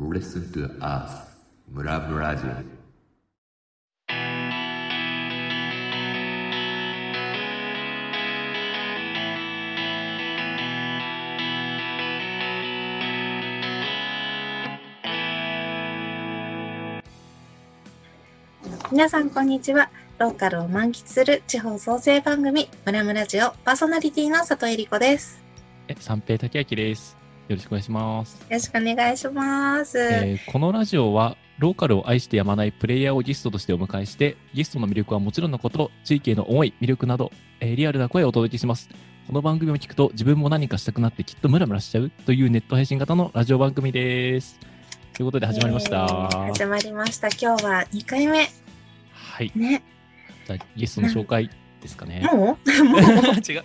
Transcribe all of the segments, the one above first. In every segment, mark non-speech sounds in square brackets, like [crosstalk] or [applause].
Listen to us ムラブラジオ皆さんこんにちは。ローカルを満喫する地方創生番組、ムラムラジオパーソナリティの佐藤恵理子です。え、三平武明です。よろしくお願いします。よろしくお願いします。えーこのラジオは、ローカルを愛してやまないプレイヤーをゲストとしてお迎えして、ゲストの魅力はもちろんのこと、地域への思い、魅力など、えーリアルな声をお届けします。この番組を聞くと自分も何かしたくなってきっとムラムラしちゃうというネット配信型のラジオ番組です。ということで始まりました。えー始まりました。今日は2回目。はい。ね。じゃあゲストの紹介ですかね。もう？[laughs] もう？[laughs] 違う。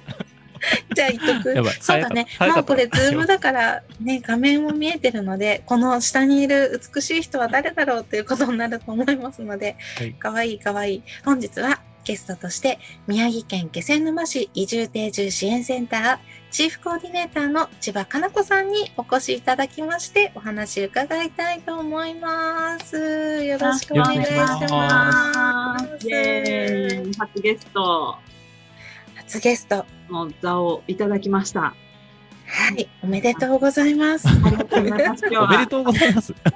[laughs] じゃあ言っとく。そうだね。もうこれ、ズームだから、ね、画面も見えてるので、この下にいる美しい人は誰だろうということになると思いますので、はいかわいいかわいい。本日はゲストとして、宮城県気仙沼市移住定住支援センター、チーフコーディネーターの千葉かな子さんにお越しいただきまして、お話伺いたいと思います。よろしくお願いします。イエーイ初ゲスト初ゲスト。の座をいただきました。はい、おめでとうございます。ありがとうございます。今日はおめでとうございます。よあ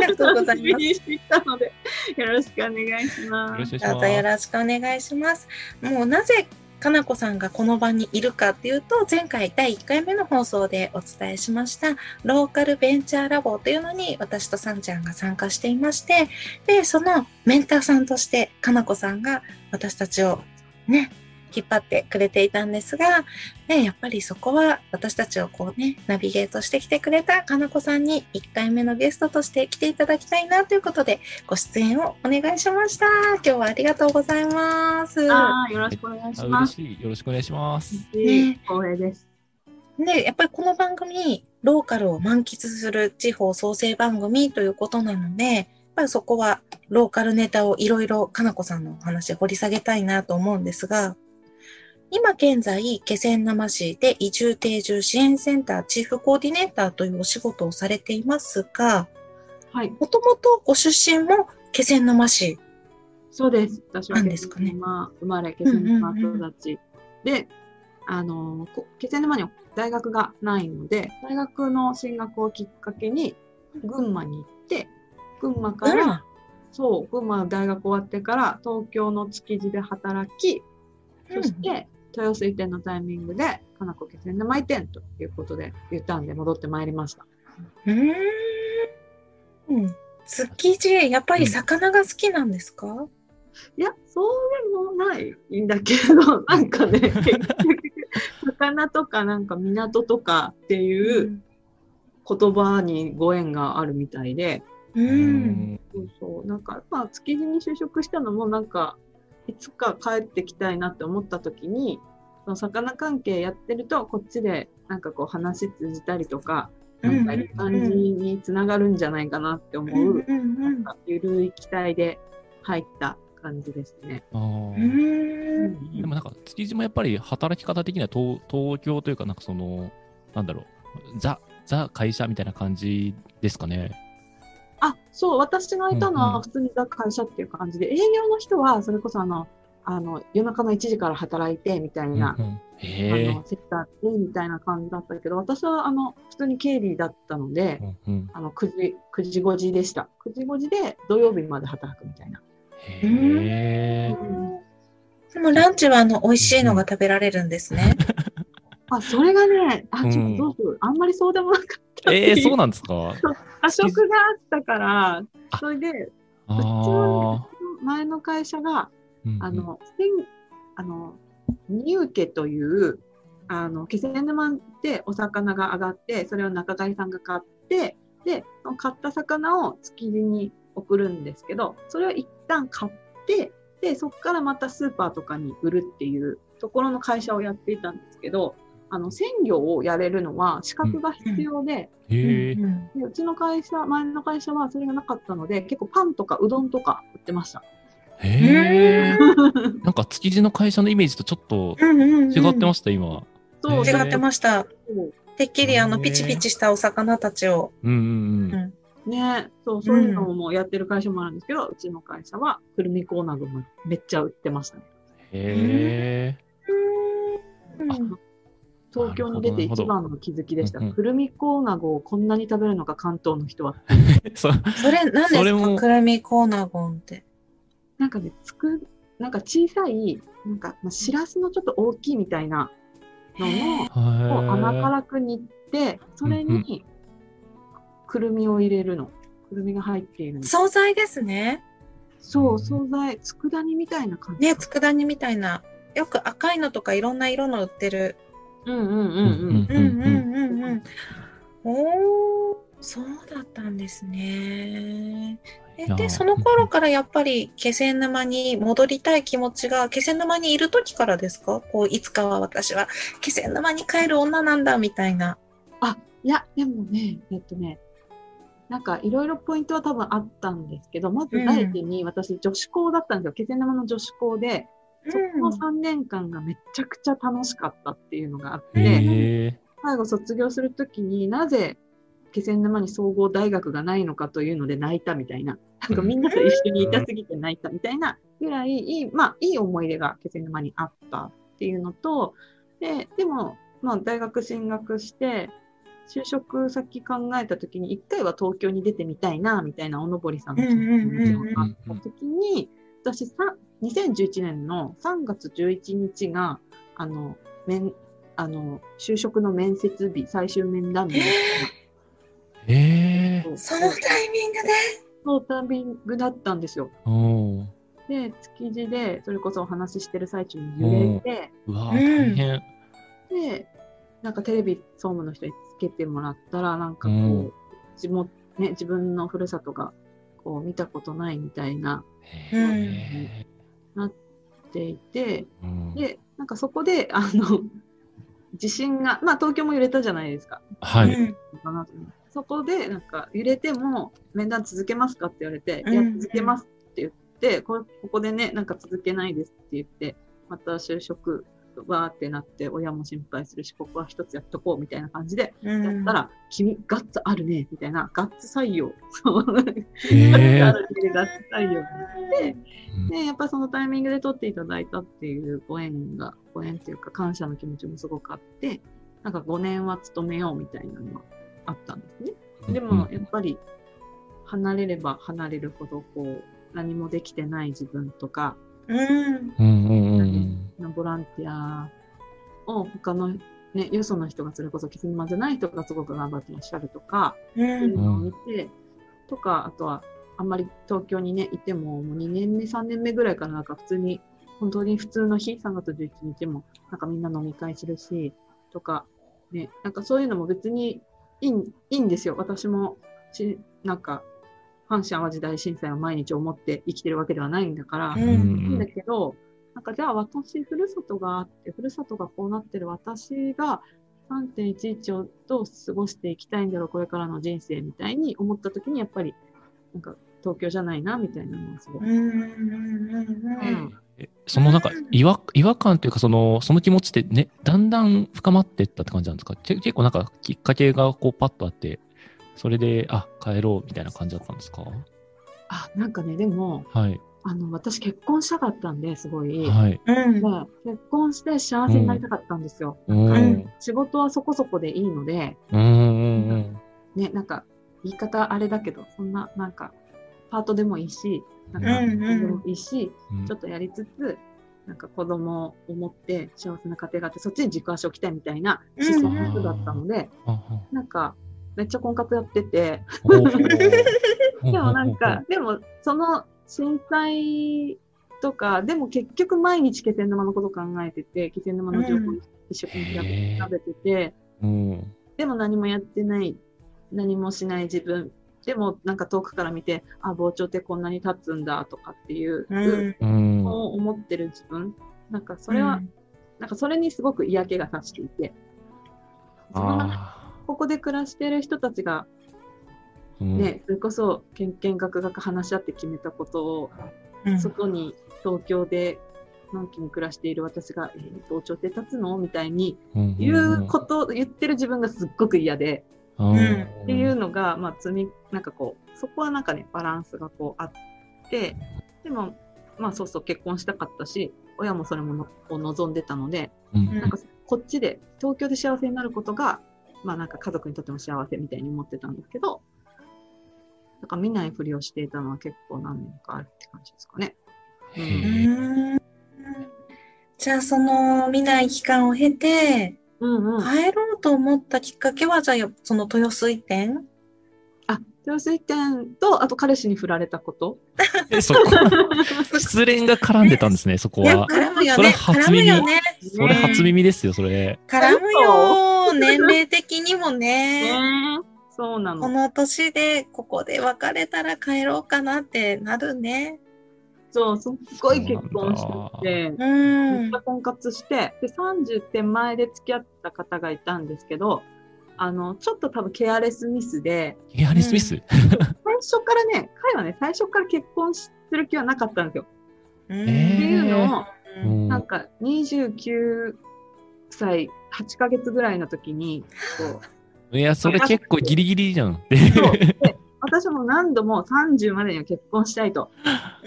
りがとうございます。楽しみにしてきたので、よろしくお願いします。どうぞよ。ろしくお願いします。もうなぜかなこさんがこの場にいるかっていうと、前回第1回目の放送でお伝えしました、ローカルベンチャーラボというのに私とさんちゃんが参加していまして、で、そのメンターさんとしてかなこさんが私たちをね、引っ張ってくれていたんですが、ね、やっぱりそこは私たちをこうね、ナビゲートしてきてくれたかなこさんに1回目のゲストとして来ていただきたいなということで、ご出演をお願いしました。今日はありがとうございます。よろしくお願いしあます。嬉しい。よろしくお願いします。ね光栄です。で、やっぱりこの番組、ローカルを満喫する地方創生番組ということなので、やっぱりそこはローカルネタをいろいろかなこさんのお話掘り下げたいなと思うんですが、今現在、気仙沼市で移住定住支援センターチーフコーディネーターというお仕事をされていますが、はい、もともとご出身も気仙沼市。そうです。私はなんですかね気仙沼生まれ、気仙沼育ち。で、あの、こ気仙沼には大学がないので、大学の進学をきっかけに群馬に行って、群馬から、うんそう、群馬の大学終わってから東京の築地で働き、そして豊洲移転のタイミングで、かなこ気仙沼移転ということで言ったんで戻ってまいりました。うーん。うん築地、やっぱり魚が好きなんですか、いや、そうでもないんだけど、[laughs] なんかね、結局、魚とかなんか港とかっていう言葉にご縁があるみたいで、うん。ううん。んそうそう、なんか、まあ、築地に就職したのも、なんか、いつか帰ってきたいなって思った時に、その魚関係やってると、こっちでなんかこう話通じたりとか、なんかいい感じにつながるんじゃないかなって思う、なんかゆるい期待で入った感じですね。でもなんか、築地もやっぱり働き方的には東東京というか、なんかその、なんだろう、ザ、ザ会社みたいな感じですかね。あ、そう、私がいたのうんうんは普通にザ会社っていう感じで、営業の人はそれこそあの、あの、夜中の1時から働いてみたいな、うんうんあの、。セッターでみたいな感じだったけど、私はあの、普通に経理だったので、うんうんあの、9時、9時5時でした。9時5時で土曜日まで働くみたいな。へえ。でもランチはあの美味しいのが食べられるんですね。あ、それがね、あ、ちょうんっとどうする、あんまりそうでもなかった。えー、そうなんですか？あ、食があったからあ、それで、あうちあ。前の会社が、うんうんあの、千あの、入家という、あの、気仙沼でお魚が上がって、それを仲買さんが買って、で、その買った魚を築地に送るんですけど、それを一旦買って、で、そこからまたスーパーとかに売るっていうところの会社をやっていたんですけど、あの、鮮魚をやれるのは資格が必要で、うん。うんでうちの会社、前の会社はそれがなかったので、結構パンとかうどんとか売ってました。へえ。[laughs] なんか築地の会社のイメージとちょっとうんうんうん違ってました、今。そう違ってました。そうてっきりあのピチピチしたお魚たちを。うんうんうん。ねね、そう、そういうのもやってる会社もあるんですけど、うちの会社は、くるみコーナーもめっちゃ売ってましたね。へうんあ東京に出て一番の気づきでした。くるみコーナゴをこんなに食べるのか、関東の人は。え。[laughs] そう。それ、何ですか？くるみコーナゴンって。なんかね、つく、なんか小さい、なんか、まあ、しらすのちょっと大きいみたいなのの、を甘は辛く煮て、それに、くるみを入れるの。くるみが入っているの。惣菜ですね。そう、惣菜、佃煮みたいな感じ。ね、佃煮みたいな。よく赤いのとかいろんな色の売ってる。うんうんうんうん。うんうんうんうん。おー、そうだったんですね。で、その頃からやっぱり気仙沼に戻りたい気持ちが気仙沼にいる時からですか？こう、いつかは私は気仙沼に帰る女なんだみたいな。いや、でもね、えっとね、なんかいろいろポイントは多分あったんですけど、まず第一に私女子校だったんですよ。気仙沼の女子校で、そこの3年間がめちゃくちゃ楽しかったっていうのがあっい。て。最後卒業するときになぜ気仙沼に総合大学がないのかというので泣いたみたいな。なんかみんなと一緒にいたすぎて泣いたみたいなぐらいいい、まあいい思い出が気仙沼にあったっていうのと、で、でも、まあ大学進学して、就職先考えたときに一回は東京に出てみたいな、みたいな小野堀さんの気持ちがあったときに、私さ、2011年の3月11日が、あの、面、あの、就職の面接日、最終面談日へえ。そのタイミングで？のタイミングだったんですよ。で、築地で、それこそお話ししてる最中に揺れて、うわー、うん大変。で、なんかテレビ総務の人につけてもらったら、なんかこう、うん地元、ね、自分のふるさとが、こう、見たことないみたいな、へえ。っていて、うんで、なんかそこで、[laughs] あの、地震が、まあ東京も揺れたじゃないですか。はい。そこで、なんか、揺れても面談続けますかって言われて、うんいや、続けますって言って、ここでね、なんか続けないですって言って、また就職、わーってなって、親も心配するし、ここは一つやっとこうみたいな感じで、うんやったら、君、ガッツあるね、みたいな、ガッツ採用。ガッツへえ。あるね、ガッツ採用。で、うんで、やっぱそのタイミングで取っていただいたっていうご縁が、ご縁っていうか感謝の気持ちもすごくあって、なんか5年は勤めようみたいなのがあったんですね。でも、やっぱり、離れれば離れるほど、こう、何もできてない自分とか、うん。うんうんうんボランティアを他の、ね、よその人がそれこそキスマじゃない人がすごく頑張ってらっしゃるとか、う。そういうんのを見て、とか、あとは、あんまり東京にね、いても、もう2年目、3年目ぐらいからなんか普通に、本当に普通の日、3月11日も、なんかみんな飲み会するし、とか、ね、なんかそういうのも別にいいんいいんですよ。私も、しなんか、阪神・淡路大震災を毎日思って生きてるわけではないんだから、うんうんいいんだけど、なんかじゃあ私、ふるさとがあって、ふるさとがこうなってる私が3.11をどう過ごしていきたいんだろう、これからの人生みたいに思った時に、やっぱり、なんか東京じゃないな、みたいなのはすごく。うんうんうんうん。うんえそのなんか違和違和感というかそのその気持ちってねだんだん深まっていったって感じなんですか？け結構なんかきっかけがこうパッとあってそれであ帰ろうみたいな感じだったんですか？あ、なんかね、でも、はいあの、私結婚したかったんで、すごい。はい。うん。で結婚して幸せになりたかったんですよ。うん。ううん。ん仕事はそこそこでいいので、うんうんね、なんか、言い方あれだけど、そんな、なんか、パートでもいいし、なんか、でもいいし、うん。ちょっとやりつつ、なんか子供を持って幸せな家庭があって、そっちに軸足を置きたいみたいなうん。姿勢の人だったので、ああなんか、めっちゃ婚活やってて、[laughs] でもなんか、でも、その震災とか、でも結局毎日気仙沼のこと考えてて、気仙沼の情報を一生懸命調べてて、うんでも何もやってない、何もしない自分。でもなんか遠くから見て、あ、膨張ってこんなに立つんだとかっていう、うを思ってる自分。なんかそれは、なんかそれにすごく嫌気がさしていて、ここで暮らしてる人たちがね、それこそ見見学学話し合って決めたことを、うん。外に東京でのんきに暮らしている私が、えー、膨張って立つのみたいにうんうん言うこと、言ってる自分がすっごく嫌で、うん。っていうのが、まあ、積み、なんかこう、そこはなんかね、バランスがこうあって、でも、まあそうそう結婚したかったし、親もそれものを望んでたので、うんうん。なんかこっちで、東京で幸せになることが、まあなんか家族にとっても幸せみたいに思ってたんですけど、なんか見ないふりをしていたのは結構何年かあるって感じですかね。じゃあその見ない期間を経てうんうん。帰ろうと思ったきっかけはじゃあその豊洲移転？あ、豊洲移転と、あと彼氏に振られたこと？えそこ、失恋が絡んでたんですね、[laughs] そこは。絡むよね。それ初絡む耳よね。それ初耳ですよ、それ。絡むよ年齢的にもね。ねそうなの。この年でここで別れたら帰ろうかなってなるね。そう、すっごい結婚してて、うん。めっちゃ婚活して、で、30手前で付き合った方がいたんですけど、あの、ちょっと多分ケアレスミスで、ケアレスミス、最初からね、彼はね、最初から結婚する気はなかったんですよ。うんえっていうのを、うん。なんか29歳8ヶ月ぐらいの時に、こう、いや、それ結構ギリギリじゃん。そう。で [laughs] 私も何度も30までには結婚したいと、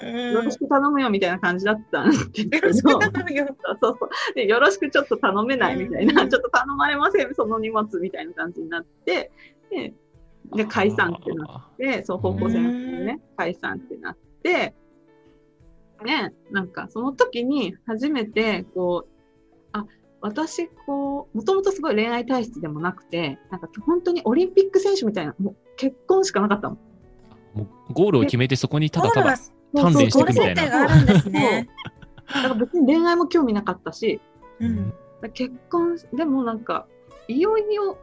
うんよろしく頼むよみたいな感じだったんですけど、よろしく頼むよそう。そうそうでよろしくちょっと頼めないみたいな、うん。ちょっと頼まれません、その荷物みたいな感じになって、で、で解散ってなって、そう、方向性がね、解散ってなって、ね、なんかその時に初めて、こう、あ、私、こう、もともとすごい恋愛体質でもなくて、なんか本当にオリンピック選手みたいな、もう結婚しかなかったの。もうゴールを決めてそこにただただ鍛錬していくみたいな。があるんですねだから別に恋愛も興味なかったし、うん結婚でもなんかいよいよ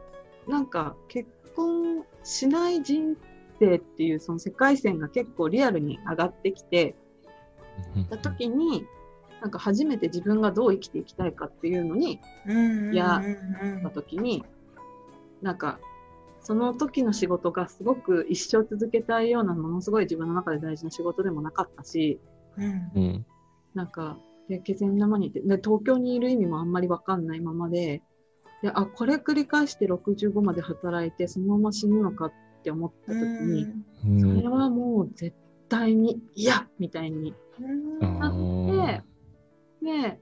なんか結婚しない人生っていうその世界線が結構リアルに上がってきてた時になんか初めて自分がどう生きていきたいかっていうのにやうんうんた時になんかその時の仕事がすごく一生続けたいようなものすごい自分の中で大事な仕事でもなかったしうん。うん。なんか、で、気仙沼にいて、で、東京にいる意味もあんまりわかんないままで、で、あ、これ繰り返して65まで働いて、そのまま死ぬのかって思った時に、うん。それはもう絶対に嫌みたいにうん。なうんって、で、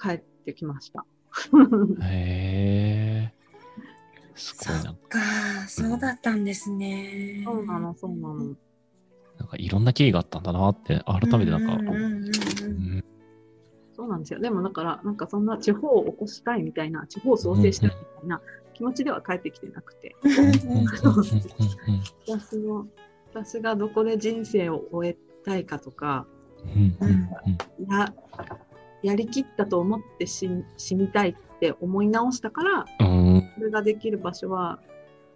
帰ってきました。へえ。すごいな。そっか、そうだったんですね。そうなの、そうなの。なんかいろんな経緯があったんだなって、改めてなんか、そうなんですよ。でもだから、なんかそんな地方を起こしたいみたいな、地方を創生したいみたいな気持ちでは帰ってきてなくて、私の、私がどこで人生を終えたいかとか、ややりきったと思って死にたいって思い直したから、うんそれができる場所は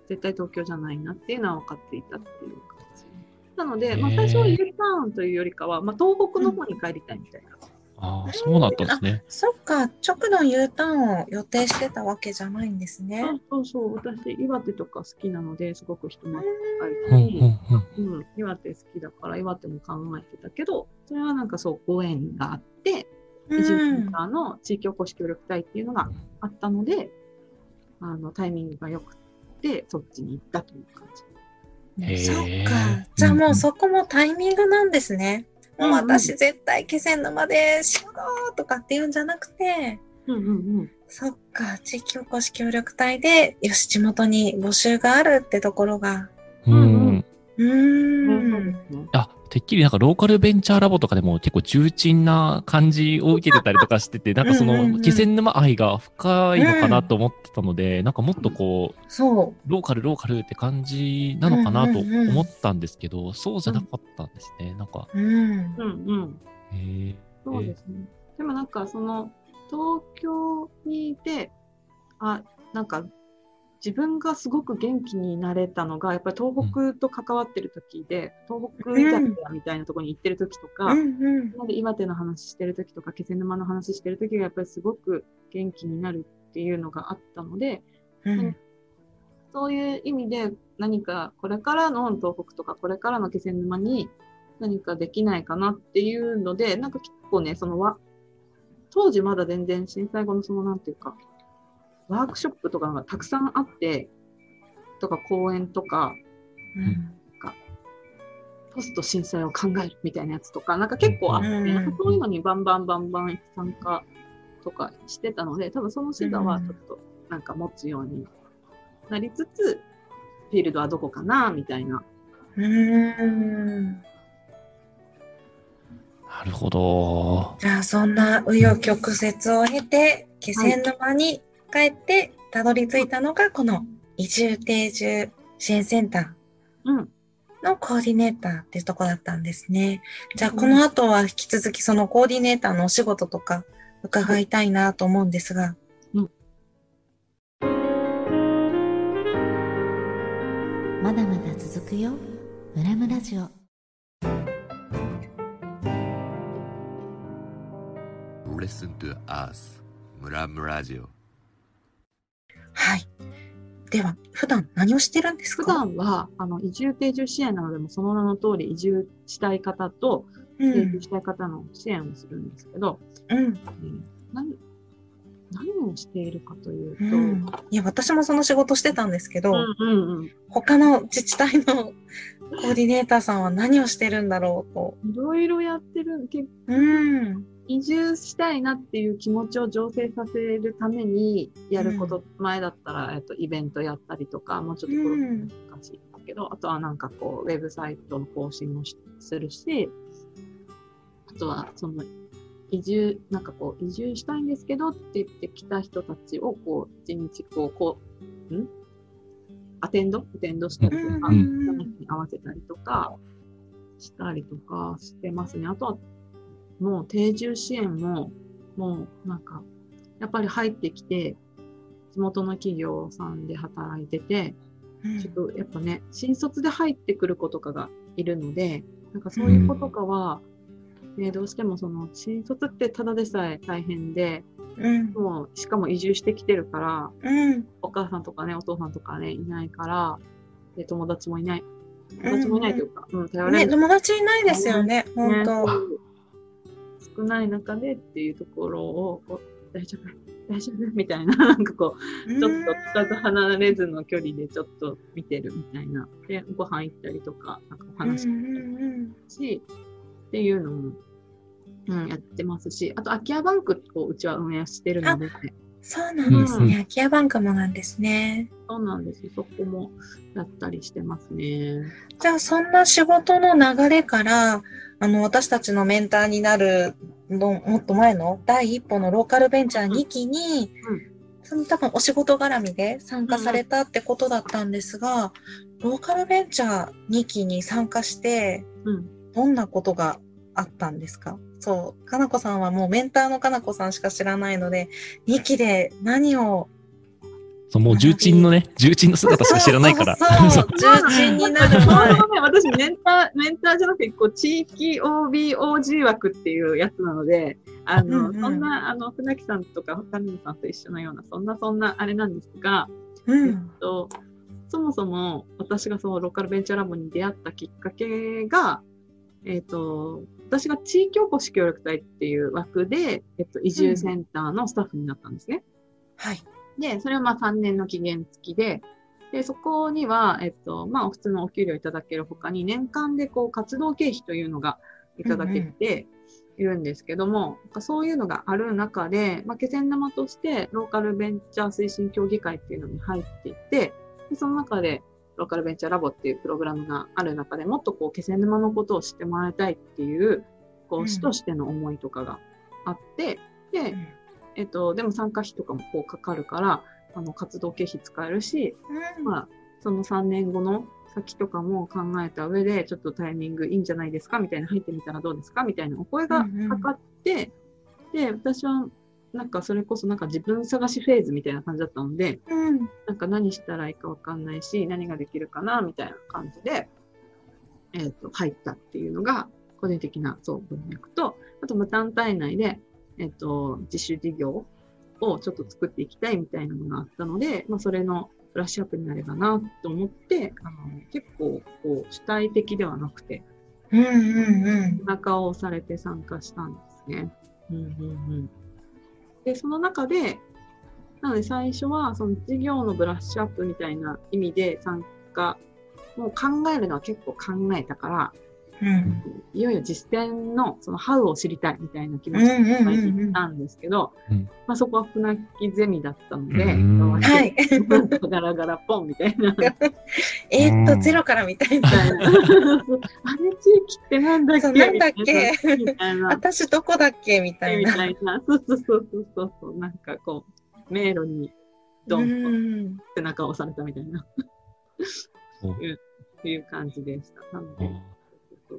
絶対東京じゃないなっていうのは分かっていたっていう感じ。なので、まあ、最初は U ターンというよりかは、まあ、東北の方に帰りたいみたいな。ああ、そうだったんですね。そっか、直の U ターンを予定してたわけじゃないんですね。そうそう、私、岩手とか好きなので、すごく人もうん近いし、うん岩手好きだから岩手も考えてたけど、それはなんかそう、ご縁があって、移住センターの地域おこし協力隊っていうのがあったので、あの、タイミングが良くて、そっちに行ったという感じ。そっか。じゃあもうそこもタイミングなんですね。もう私絶対気仙沼で仕事とかっていうんじゃなくて、うんうんうん。そっか、地域おこし協力隊で、よし、地元に募集があるってところが。うんうん。あ、てっきりなんかローカルベンチャーラボとかでも結構重鎮な感じを受けてたりとかしてて、なんかそうんうんうんの気仙沼愛が深いのかなと思ってたので、なんかもっとこう、そう。ローカルローカルって感じなのかなとうんうんうん思ったんですけど、そうじゃなかったんですね。なんか、うん。うんうん。へえ。そうですね。でもなんかその東京にいて、あ、なんか自分がすごく元気になれたのが、やっぱり東北と関わってる時で、東北居酒屋みたいなところに行ってる時とか、うん。うん。なんで岩手の話してる時とか、気仙沼の話してる時がやっぱりすごく元気になるっていうのがあったので、うん。そういう意味で何かこれからの東北とかこれからの気仙沼に何かできないかなっていうので、なんか結構ね、そのわ、当時まだ全然震災後のそのなんていうか、ワークショップとかがたくさんあって、とか講演とか、うんポスト震災を考えるみたいなやつとか、なんか結構あって、うんそういうのにバンバンバンバン参加とかしてたので、多分その視座はちょっとなんか持つようになりつつ、フィールドはどこかなみたいな。うーんなるほど。じゃあそんな紆余曲折を経て気仙沼に帰ってたどり着いたのがこの移住定住支援センタうん。ーのコーディネーターっていうとこだったんですね。じゃあこの後は引き続きそのコーディネーターのお仕事とか伺いたいなと思うんですが。まだまだ続くよムラムラジオ Listen to us ムラムラジオはい。では普段何をしてるんですか？普段は、あの、移住定住支援なので、もうその名の通り移住したい方と、うん定住。したい方の支援をするんですけど、うん。うん何、何をしているかというと、うん、いや、私もその仕事してたんですけど、うんうんうん。他の自治体のコーディネーターさんは何をしてるんだろうと。いろいろやってる。結うん。移住したいなっていう気持ちを醸成させるためにやること、前だったら、えっと、イベントやったりとか、もうちょっとこれうん。難しいんだけど、あとはなんかこう、ウェブサイトの更新もしするし、あとはその、移住、なんかこう、移住したいんですけどって言ってきた人たちをこう、一日こう、こう、ん？アテンド？アテンドしたりとか、うんに合わせたりとか、したりとかしてますね。あとは、もう定住支援も、もうなんか、やっぱり入ってきて、地元の企業さんで働いてて、ちょっとやっぱね、新卒で入ってくる子とかがいるので、なんかそういう子とかは、ね、どうしてもその新卒ってただでさえ大変で、うん。もうしかも移住してきてるから、うん。お母さんとかね、お父さんとかね、いないから、で友達もいない。友達もいないというか、うん、頼れね、る友達いないですよね、本ね当。少ない中でっていうところを、こう大丈夫、[laughs] 大丈夫みたいな、[laughs] なんかこう、ちょっと近く離れずの距離でちょっと見てるみたいな。で、ご飯行ったりとか、なんかお話うん聞いたりうんうん。し、っていうのも、うん、やってますし、あと、空き家バンクをうちは運営してるので、そうなんですね。空き家バンクもなんですね。そうなんですよ。そこもやったりしてますね。じゃあ、そんな仕事の流れから、あの、私たちのメンターになるの、もっと前の第一歩のローカルベンチャー2期に、うんその多分お仕事絡みで参加されたってことだったんですが、ローカルベンチャー2期に参加して、うん。どんなことがあったんですか？そう、かなこさんはもうメンターのかなこさんしか知らないので、2期で何をそうもう重鎮のね、重鎮の姿しか知らないから。[laughs] そうそう、重鎮になる私メンター、メンターじゃなくて、こう、地域 OBOG 枠っていうやつなので、あの、うんうんそんな、あの、船木さんとか、神野さんと一緒のような、そんな、そんな、あれなんですが、えっうん。と、そもそも私がそのローカルベンチャーラボに出会ったきっかけが、えっ、と、私が地域おこし協力隊っていう枠で、えっと、移住センターのスタッフになったんですね。はい。で、それはまあ3年の期限付きで、で、そこには、えっと、まあ普通のお給料いただけるほかに、年間でこう活動経費というのがいただけているんですけども、なんかそういうのがある中で、まあ気仙沼としてローカルベンチャー推進協議会っていうのに入っていて、でその中でローカルベンチャーラボっていうプログラムがある中でもっとこう気仙沼のことを知ってもらいたいっていう、こうんう、市としての思いとかがあって、で、えっと、でも参加費とかもこうかかるから、あの、活動経費使えるし、うん。まあ、その3年後の先とかも考えた上で、ちょっとタイミングいいんじゃないですかみたいな、入ってみたらどうですかみたいなお声がかかって、で、私は、なんかそれこそなんか自分探しフェーズみたいな感じだったので、うん。なんか何したらいいかわかんないし、何ができるかなみたいな感じで、えっ、と、入ったっていうのが、個人的な、そう、文脈と、あと、まあ団体内で、えっ、と、自主事業をちょっと作っていきたいみたいなのがあったので、まあ、それのブラッシュアップになればなと思って、あの、結構、こう、主体的ではなくて、うんうんうん。背中を押されて参加したんですね。うんうんうん。で、その中で、なので最初はその事業のブラッシュアップみたいな意味で参加、もう考えるのは結構考えたから、うん。いよいよ実践のそのハウを知りたいみたいな気持ちでいっぱい行ったんですけど、うんまあそこは船木ゼミだったので、はい。[laughs] ガラガラポンみたいな。[laughs] えーっと、うんゼロからみたいな。[laughs] あれ地域ってなんだっけ？なんだっけ？私どこだっけ？みたいみな。たいな。そうそうそうそうそう。なんかこう、迷路にドうンとん。背中を押されたみたいな、そうっていう感じでした。なのあで、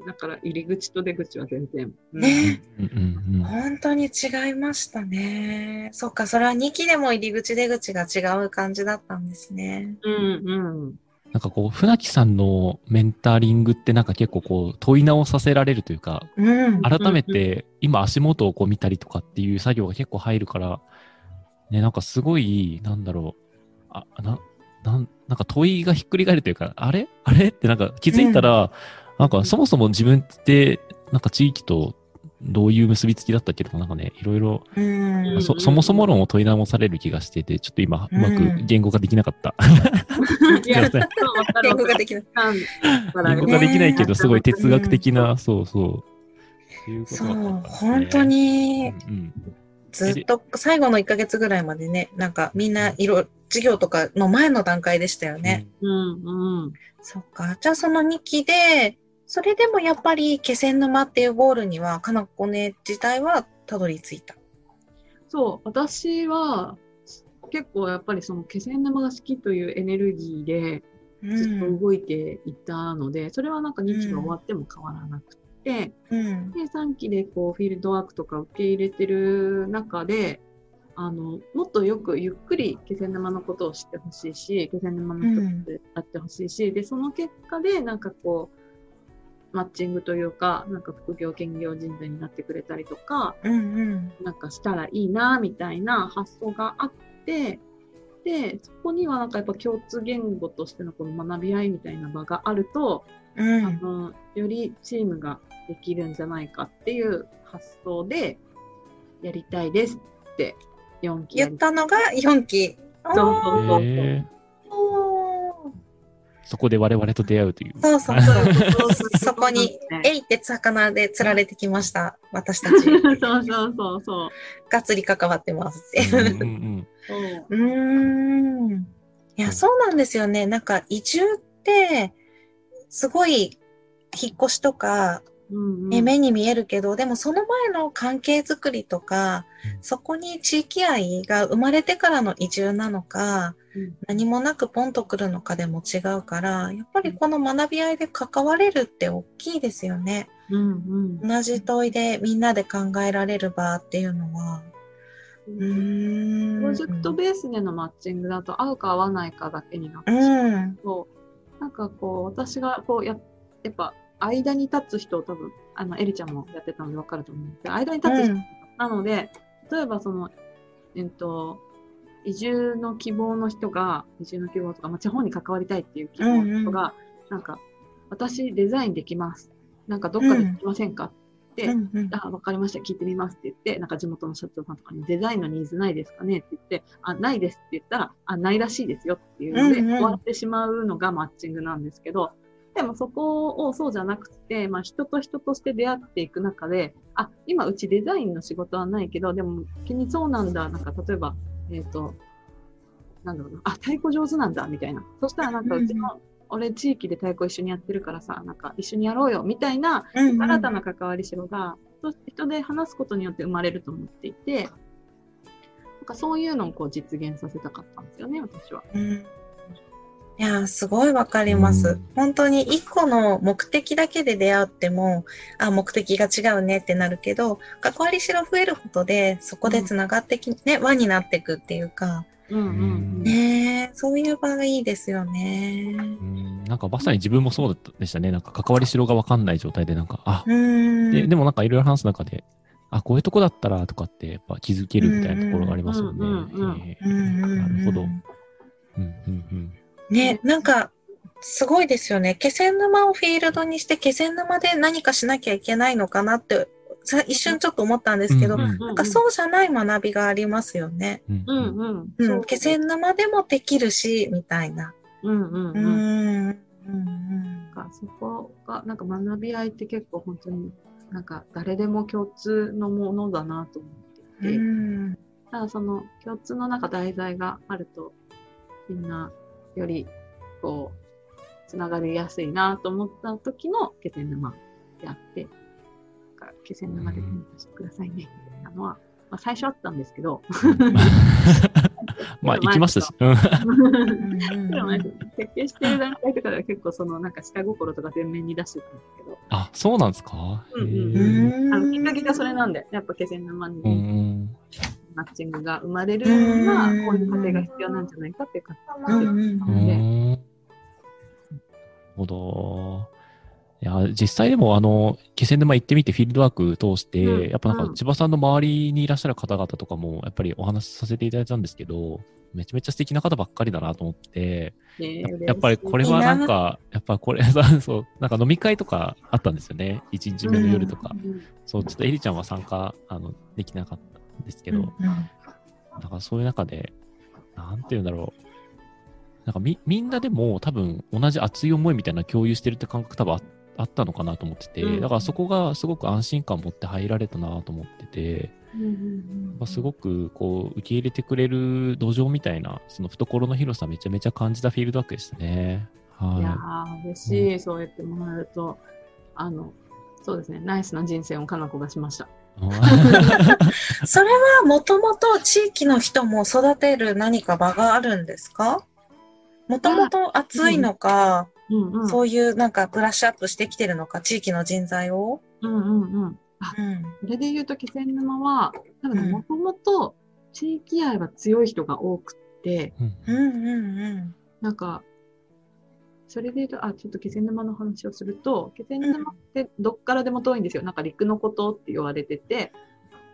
だから入り口と出口は全然。うんねうんうんうん本当に違いましたね。そっか、それは2期でも入り口出口が違う感じだったんですね。うんうん。なんかこう、船木さんのメンタリングってなんか結構こう、問い直させられるというか、うん。改めて今足元をこう見たりとかっていう作業が結構入るから、ね、なんかすごい、なんだろう、あ、な、なん、なんか問いがひっくり返るというか、あれ？あれ？ってなんか気づいたら、なんかそもそも自分って、なんか地域とどういう結びつきだったっけとか、なんかね、いろいろ、うん。そそもそも論を問い直される気がしてて、ちょっと今、うまく言語化できなかった。言。語ができない。[laughs] 言語化できないけど、ねすごい哲学的な、そうそう。そう本当。にうんうんずっと最後の1ヶ月ぐらいまでね、なんかみんないろ、授業とかの前の段階でしたよね。うんうん。そっか。じゃあその2期で、それでもやっぱり気仙沼っていうゴールには、かなこね自体はたどり着いた。そう、私は結構やっぱりその気仙沼が好きというエネルギーでうずっとん。動いていたので、それはなんか日期が終わっても変わらなくて、うん。で、3期でこうフィールドワークとか受け入れてる中で、あの、もっとよくゆっくり気仙沼のことを知ってほしいし、気仙沼の人と会ってほしいし、で、その結果でなんかこう、マッチングというか、なんか副業兼業人材になってくれたりとか、うんうん。なんかしたらいいな、みたいな発想があって、で、そこにはなんかやっぱ共通言語としてのこの学び合いみたいな場があると、うん。あの、よりチームができるんじゃないかっていう発想で、やりたいですって、4期やり言ったのが4期。そうそうそうへーおーそこで我々と出会うという。そうそうそう。そこに、[laughs] えいって魚で釣られてきました。私たち。そうそうそうそう。がっつり関わってますって。うんうんうんそううーん。いや、そうなんですよね。なんか移住って、すごい引っ越しとか、うんね目に見えるけど、でもその前の関係づくりとか、うんそこに地域愛が生まれてからの移住なのか、うん何もなくポンと来るのかでも違うから、やっぱりこの学び合いで関われるって大きいですよね。うん同じ問いでみんなで考えられる場っていうのは。ううん。プロジェクトベースでのマッチングだと合うか合わないかだけになってしまううん。と、なんかこう、私がこうや、やっぱ間に立つ人を多分、あの、エリちゃんもやってたので分かると思うんですけど、間に立つ人うんなので、例えばその、えっと、移住の希望の人が、移住の希望とか、まあ、地方に関わりたいっていう希望の人が、なんか、私デザインできます。なんかどっかでできませんか？って、うんうん。あ、わかりました、聞いてみますって言って、なんか地元の社長さんとかにデザインのニーズないですかね？って言って、あ、ないですって言ったら、あ、ないらしいですよっていうので、うんうん。終わってしまうのがマッチングなんですけど、でもそこをそうじゃなくて、まあ人と人として出会っていく中で、あ、今うちデザインの仕事はないけど、でも君そうなんだ、なんか例えば、えっ、と、なんだろうな、あ、太鼓上手なんだ、みたいな。そしたらなんかうちの、俺地域で太鼓一緒にやってるからさ、なんか一緒にやろうよ、みたいな、新たな関わりしろが、人人で話すことによって生まれると思っていて、なんかそういうのをこう実現させたかったんですよね、私は。うんいやー、すごいわかります。うん本当に一個の目的だけで出会っても、あ、目的が違うねってなるけど、関わりしろ増えることで、そこで繋がってき、ね、輪になっていくっていうか、うんうんうん。ねえそういう場がいいですよね。うんなんかまさに自分もそうでしたね。なんか関わりしろがわかんない状態で、なんか、あ。ででもなんかいろいろ話す中で、あ、こういうとこだったらとかってやっぱ気づけるみたいなところがありますよね。なるほど。うんうんうん。ね、なんか、すごいですよね。気仙沼をフィールドにして、気仙沼で何かしなきゃいけないのかなって、さ一瞬ちょっと思ったんですけど、うんうんなんかそうじゃない学びがありますよね。うんうんうん。うん、気仙沼でもできるし、みたいな。うんうんううん。ん。うんなんかそこが、なんか学び合いって結構本当に、なんか誰でも共通のものだなと思っていて、うん。ただその共通のなんか題材があると、みんなよりこう、つながりやすいなと思った時の気仙沼であって、なんか気仙沼で検査してくださいね、みたいなのは、まあ最初あったんですけど、[laughs] まあ、行きましたし。[laughs] でもね設計してる段階とかでは結構そのなんか下心とか全面に出してたんですけど、あ、そうなんですか？うんうんあのきっかけがそれなんで、やっぱ気仙沼に。うんマッチングが生まれるようこういう過程が必要なんじゃないかっていうか、うんうんうなので、ん。なるほど。いや、実際でも、あの、気仙沼行ってみて、フィールドワーク通して、うんやっぱなんか、うん千葉さんの周りにいらっしゃる方々とかも、やっぱりお話しさせていただいたんですけど、めちゃめちゃ素敵な方ばっかりだなと思って、ねややっぱりこれはなんか、やっぱこれ、[laughs] そう、なんか飲み会とかあったんですよね。1日目の夜とか。うんそう、ちょっとエリちゃんは参加、あの、できなかったんですけど、うんだからそういう中で、なんて言うんだろう。なんかみ、みんなでも多分同じ熱い思いみたいな共有してるって感覚多分ああったのかなと思ってて、うんだからそこがすごく安心感持って入られたなと思ってて、うんうんまあすごくこう受け入れてくれる土壌みたいな、その懐の広さめちゃめちゃ感じたフィールドワークでしたね。いやはー、嬉しい、そう言ってもらえると、あの、そうですね、ナイスな人生をかなこがしました。い。[laughs] それはもともと地域の人も育てる何か場があるんですか？もともと暑いのか、うんうん。そういうなんかブラッシュアップしてきてるのか、地域の人材を？うんうんうん。うん。それで言うと、気仙沼は、多分うんもともと地域愛が強い人が多くって、うんうんうん。なんか、それで言うと、あ、ちょっと気仙沼の話をすると、気仙沼ってどっからでも遠いんですよ。なんか陸のことって言われてて、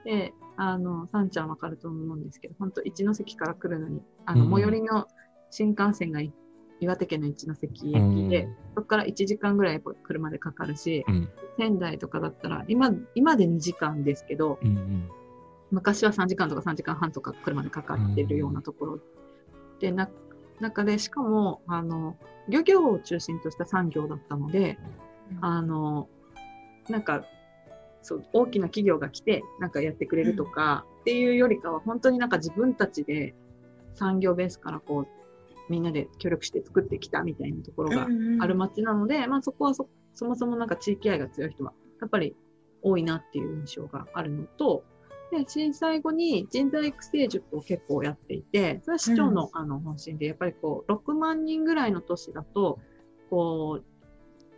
で、あの、さんちゃんわかると思うんですけど、本当一ノ関から来るのに、あの、うん。最寄りの新幹線がい岩手県の一ノ関駅うん。で、そこから1時間ぐらい車でかかるし、うん。仙台とかだったら、今、今で2時間ですけど、うんうん。昔は3時間とか3時間半とか車でかかってるようなところで、な中で、しかも、あの、漁業を中心とした産業だったので、あの、なんか、そう、大きな企業が来て、なんかやってくれるとか、っていうよりかは、本当になんか自分たちで産業ベースからこう、みんなで協力して作ってきたみたいなところがある街なので、まあそこはそそもそもなんか地域愛が強い人はやっぱり多いなっていう印象があるのと、で、震災後に人材育成塾を結構やっていて、それは市長の,、あの方針で、やっぱりこう、6万人ぐらいの都市だと、こう、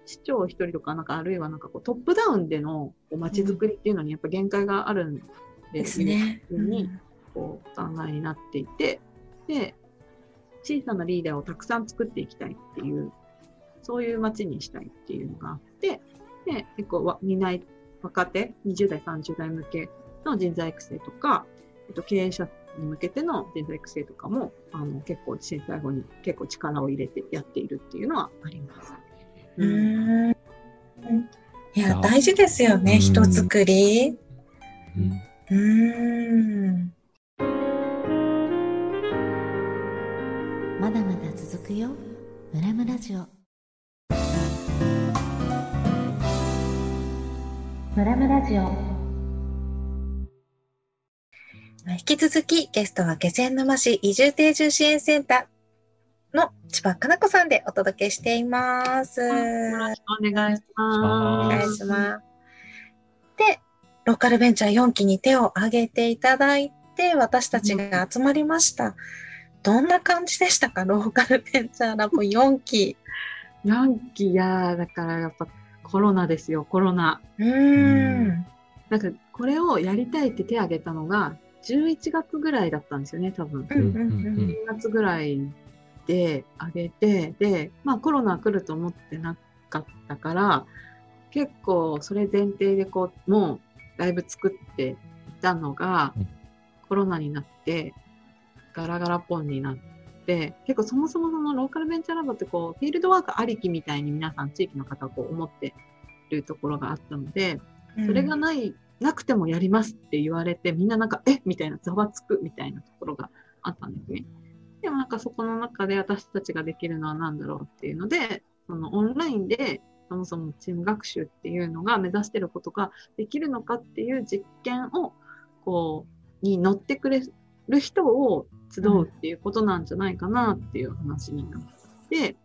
市長一人とか、なんかあるいはなんかこうトップダウンでのこう街づくりっていうのにやっぱ限界があるんでですすね。いうふうにこうお考えになっていて、で、小さなリーダーをたくさん作っていきたいっていう、そういう街にしたいっていうのがあって、で、結構わ担い、若手、20代、30代向けの人材育成とか、えっと、経営者に向けての人材育成とかも、あの、結構震災後に結構力を入れてやっているっていうのはあります。ううんん。いや、大事ですよね、うん人づくり。うんうん。まだまだ続くよムラムラジオムラムラジオ引き続きゲストは気仙沼市移住定住支援センターの千葉かな子さんでお届けしています。よろしくお願いしおます。願いします。で、ローカルベンチャー4期に手を挙げていただいて、私たちが集まりました。どんな感じでしたか？ローカルベンチャーラボ4期。ヤンキーや、だからやっぱコロナですよ、コロナ。うーん。なんかこれをやりたいって手を挙げたのが11月ぐらいだったんですよね、多分。うんうんうん。12月ぐらいで挙げて、で、まあコロナ来ると思ってなかったから、結構それ前提でこう、もうだいぶ作っていたのが、うん。コロナになって、ガラガラポンになって、結構そもそもそのローカルベンチャーラボってこう、フィールドワークありきみたいに皆さん地域の方はこう思ってるところがあったので、それがないなくてもやりますって言われて、みんななんか、えっ？みたいな、ざわつくみたいなところがあったんですね。でもなんかそこの中で私たちができるのは何だろうっていうので、そのオンラインでそもそもチーム学習っていうのが目指してることができるのかっていう実験を、こう、に乗ってくれる人を集うっていうことなんじゃないかなっていう話になって、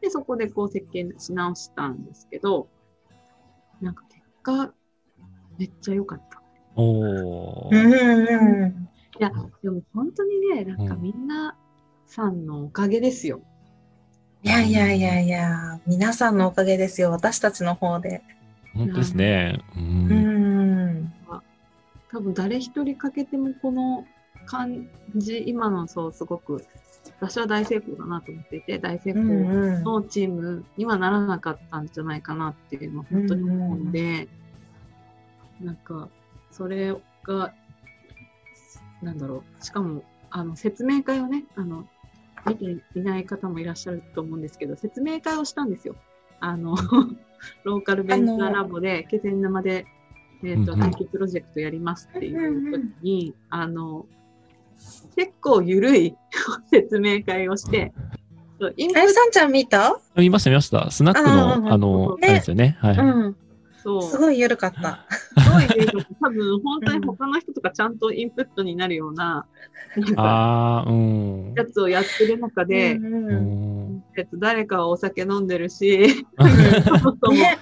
で、そこでこう設計し直したんですけど、なんか結果、めっちゃ良かった。おー。うんうん。いや、でも本当にね、なんかみんなさんのおかげですよ。いやいやいやいや、皆さんのおかげですよ。私たちの方で。本当ですね。う。うんん。多分誰一人かけてもこの感じ、今のそうすごく、私は大成功だなと思っていて、大成う功。のチームにはならなかったんじゃないかなっていうのは本当に思うので、なんか、それが、なんだろう、しかも、あの、説明会をね、あの、見ていない方もいらっしゃると思うんですけど、説明会をしたんですよ。あの、[laughs] ローカルベンチャーラボで、気仙沼で、えっ、と、うんうん研究プロジェクトやりますっていう時に、あの、結構緩い [laughs] 説明会をして、そうインプあゆさんちゃん見た？見ました見ました。スナックの、あの、あねれですよね。はい。うん。そうすごい緩かった。すごいね、多分本当に他の人とかちゃんとインプットになるような、なんかああ、うん。やつをやってる中で、うん誰かはお酒飲んでるし、[laughs] そもそも、ね、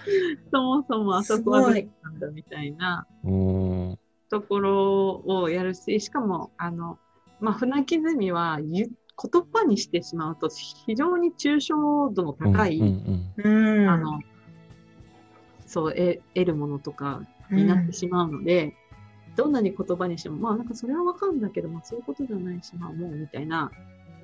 そもそもあそこは誰なんだみたいなうん。ところをやるし、しかも、あの、まあ、船木ゼミは言言葉にしてしまうと非常に抽象度の高い、うんうんうん。あの、そう、え得るものとかになってしまうので、どんなに言葉にしても、まあなんかそれはわかるんだけど、まあそういうことじゃないし、まあもうみたいな、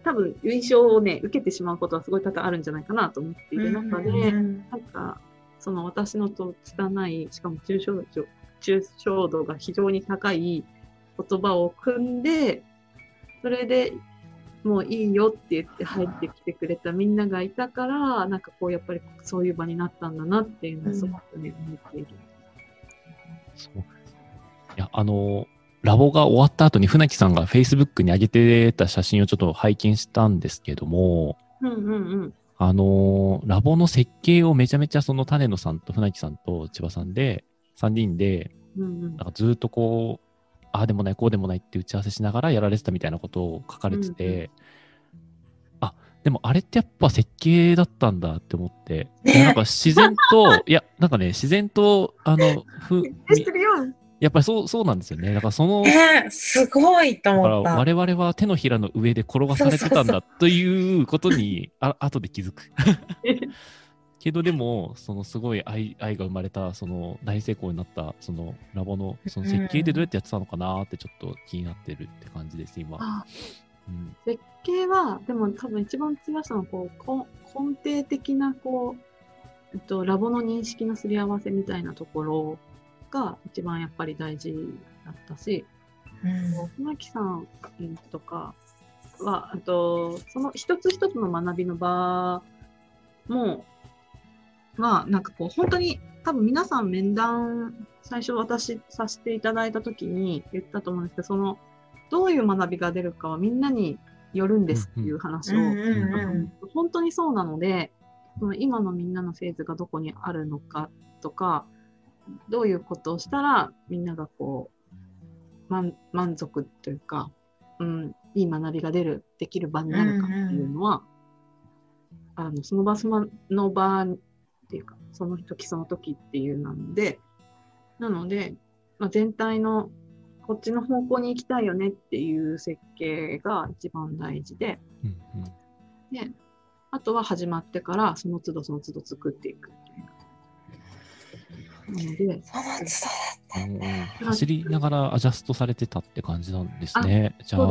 多分印象をね、受けてしまうことはすごい多々あるんじゃないかなと思っている中で、うんなんか、その私のと拙い、しかも抽象度抽象度が非常に高い言葉を組んで、それでもういいよって言って入ってきてくれたみんながいたから、なんかこうやっぱりそういう場になったんだなっていうのをすごくね、思っている。そういや、あの、ラボが終わった後に船木さんが Facebook に上げてた写真をちょっと拝見したんですけども、うんうんうん。あのーラボの設計をめちゃめちゃその種野さんと船木さんと千葉さんで、3人で、うんうんなんかずっとこう、ああでもない、こうでもないって打ち合わせしながらやられてたみたいなことを書かれてて、うんうあ、でもあれってやっぱ設計だったんだって思って、ねなんか自然と、いや、なんかね、自然と、あの、ふ、[laughs] やっぱりそう、そうなんですよね。だからその、ねすごいとだから思った。我々は手のひらの上で転がされてたんだということに、あ後で気づく。[laughs] けどでも、そのすごい愛愛が生まれた、その大成功になった、そのラボのその設計でどうやってやってたのかなってちょっと気になってるって感じです、今。あうん、設計は、でも多分一番強さのこうこ根底的なこう、えっと、ラボの認識のすり合わせみたいなところが一番やっぱり大事だったし、うん船木さんとかは、あと、その一つ一つの学びの場も、まあ、なんかこう、本当に、多分皆さん面談、最初私させていただいたときに言ったと思うんですけど、その、どういう学びが出るかはみんなによるんですっていう話を、本当にそうなので、その今のみんなのフェーズがどこにあるのかとか、どういうことをしたらみんながこう、満満足というか、うん、いい学びが出る、できる場になるかっていうのは、あの、その場そのの場っていうか、その時その時っていうなので、なので、まあ、全体のこっちの方向に行きたいよねっていう設計が一番大事で、うんうん。で、あとは始まってからその都度その都度作っていくっていう。なので、そうなんうだ。ったん。走りながらアジャストされてたって感じなんですね。じゃあ。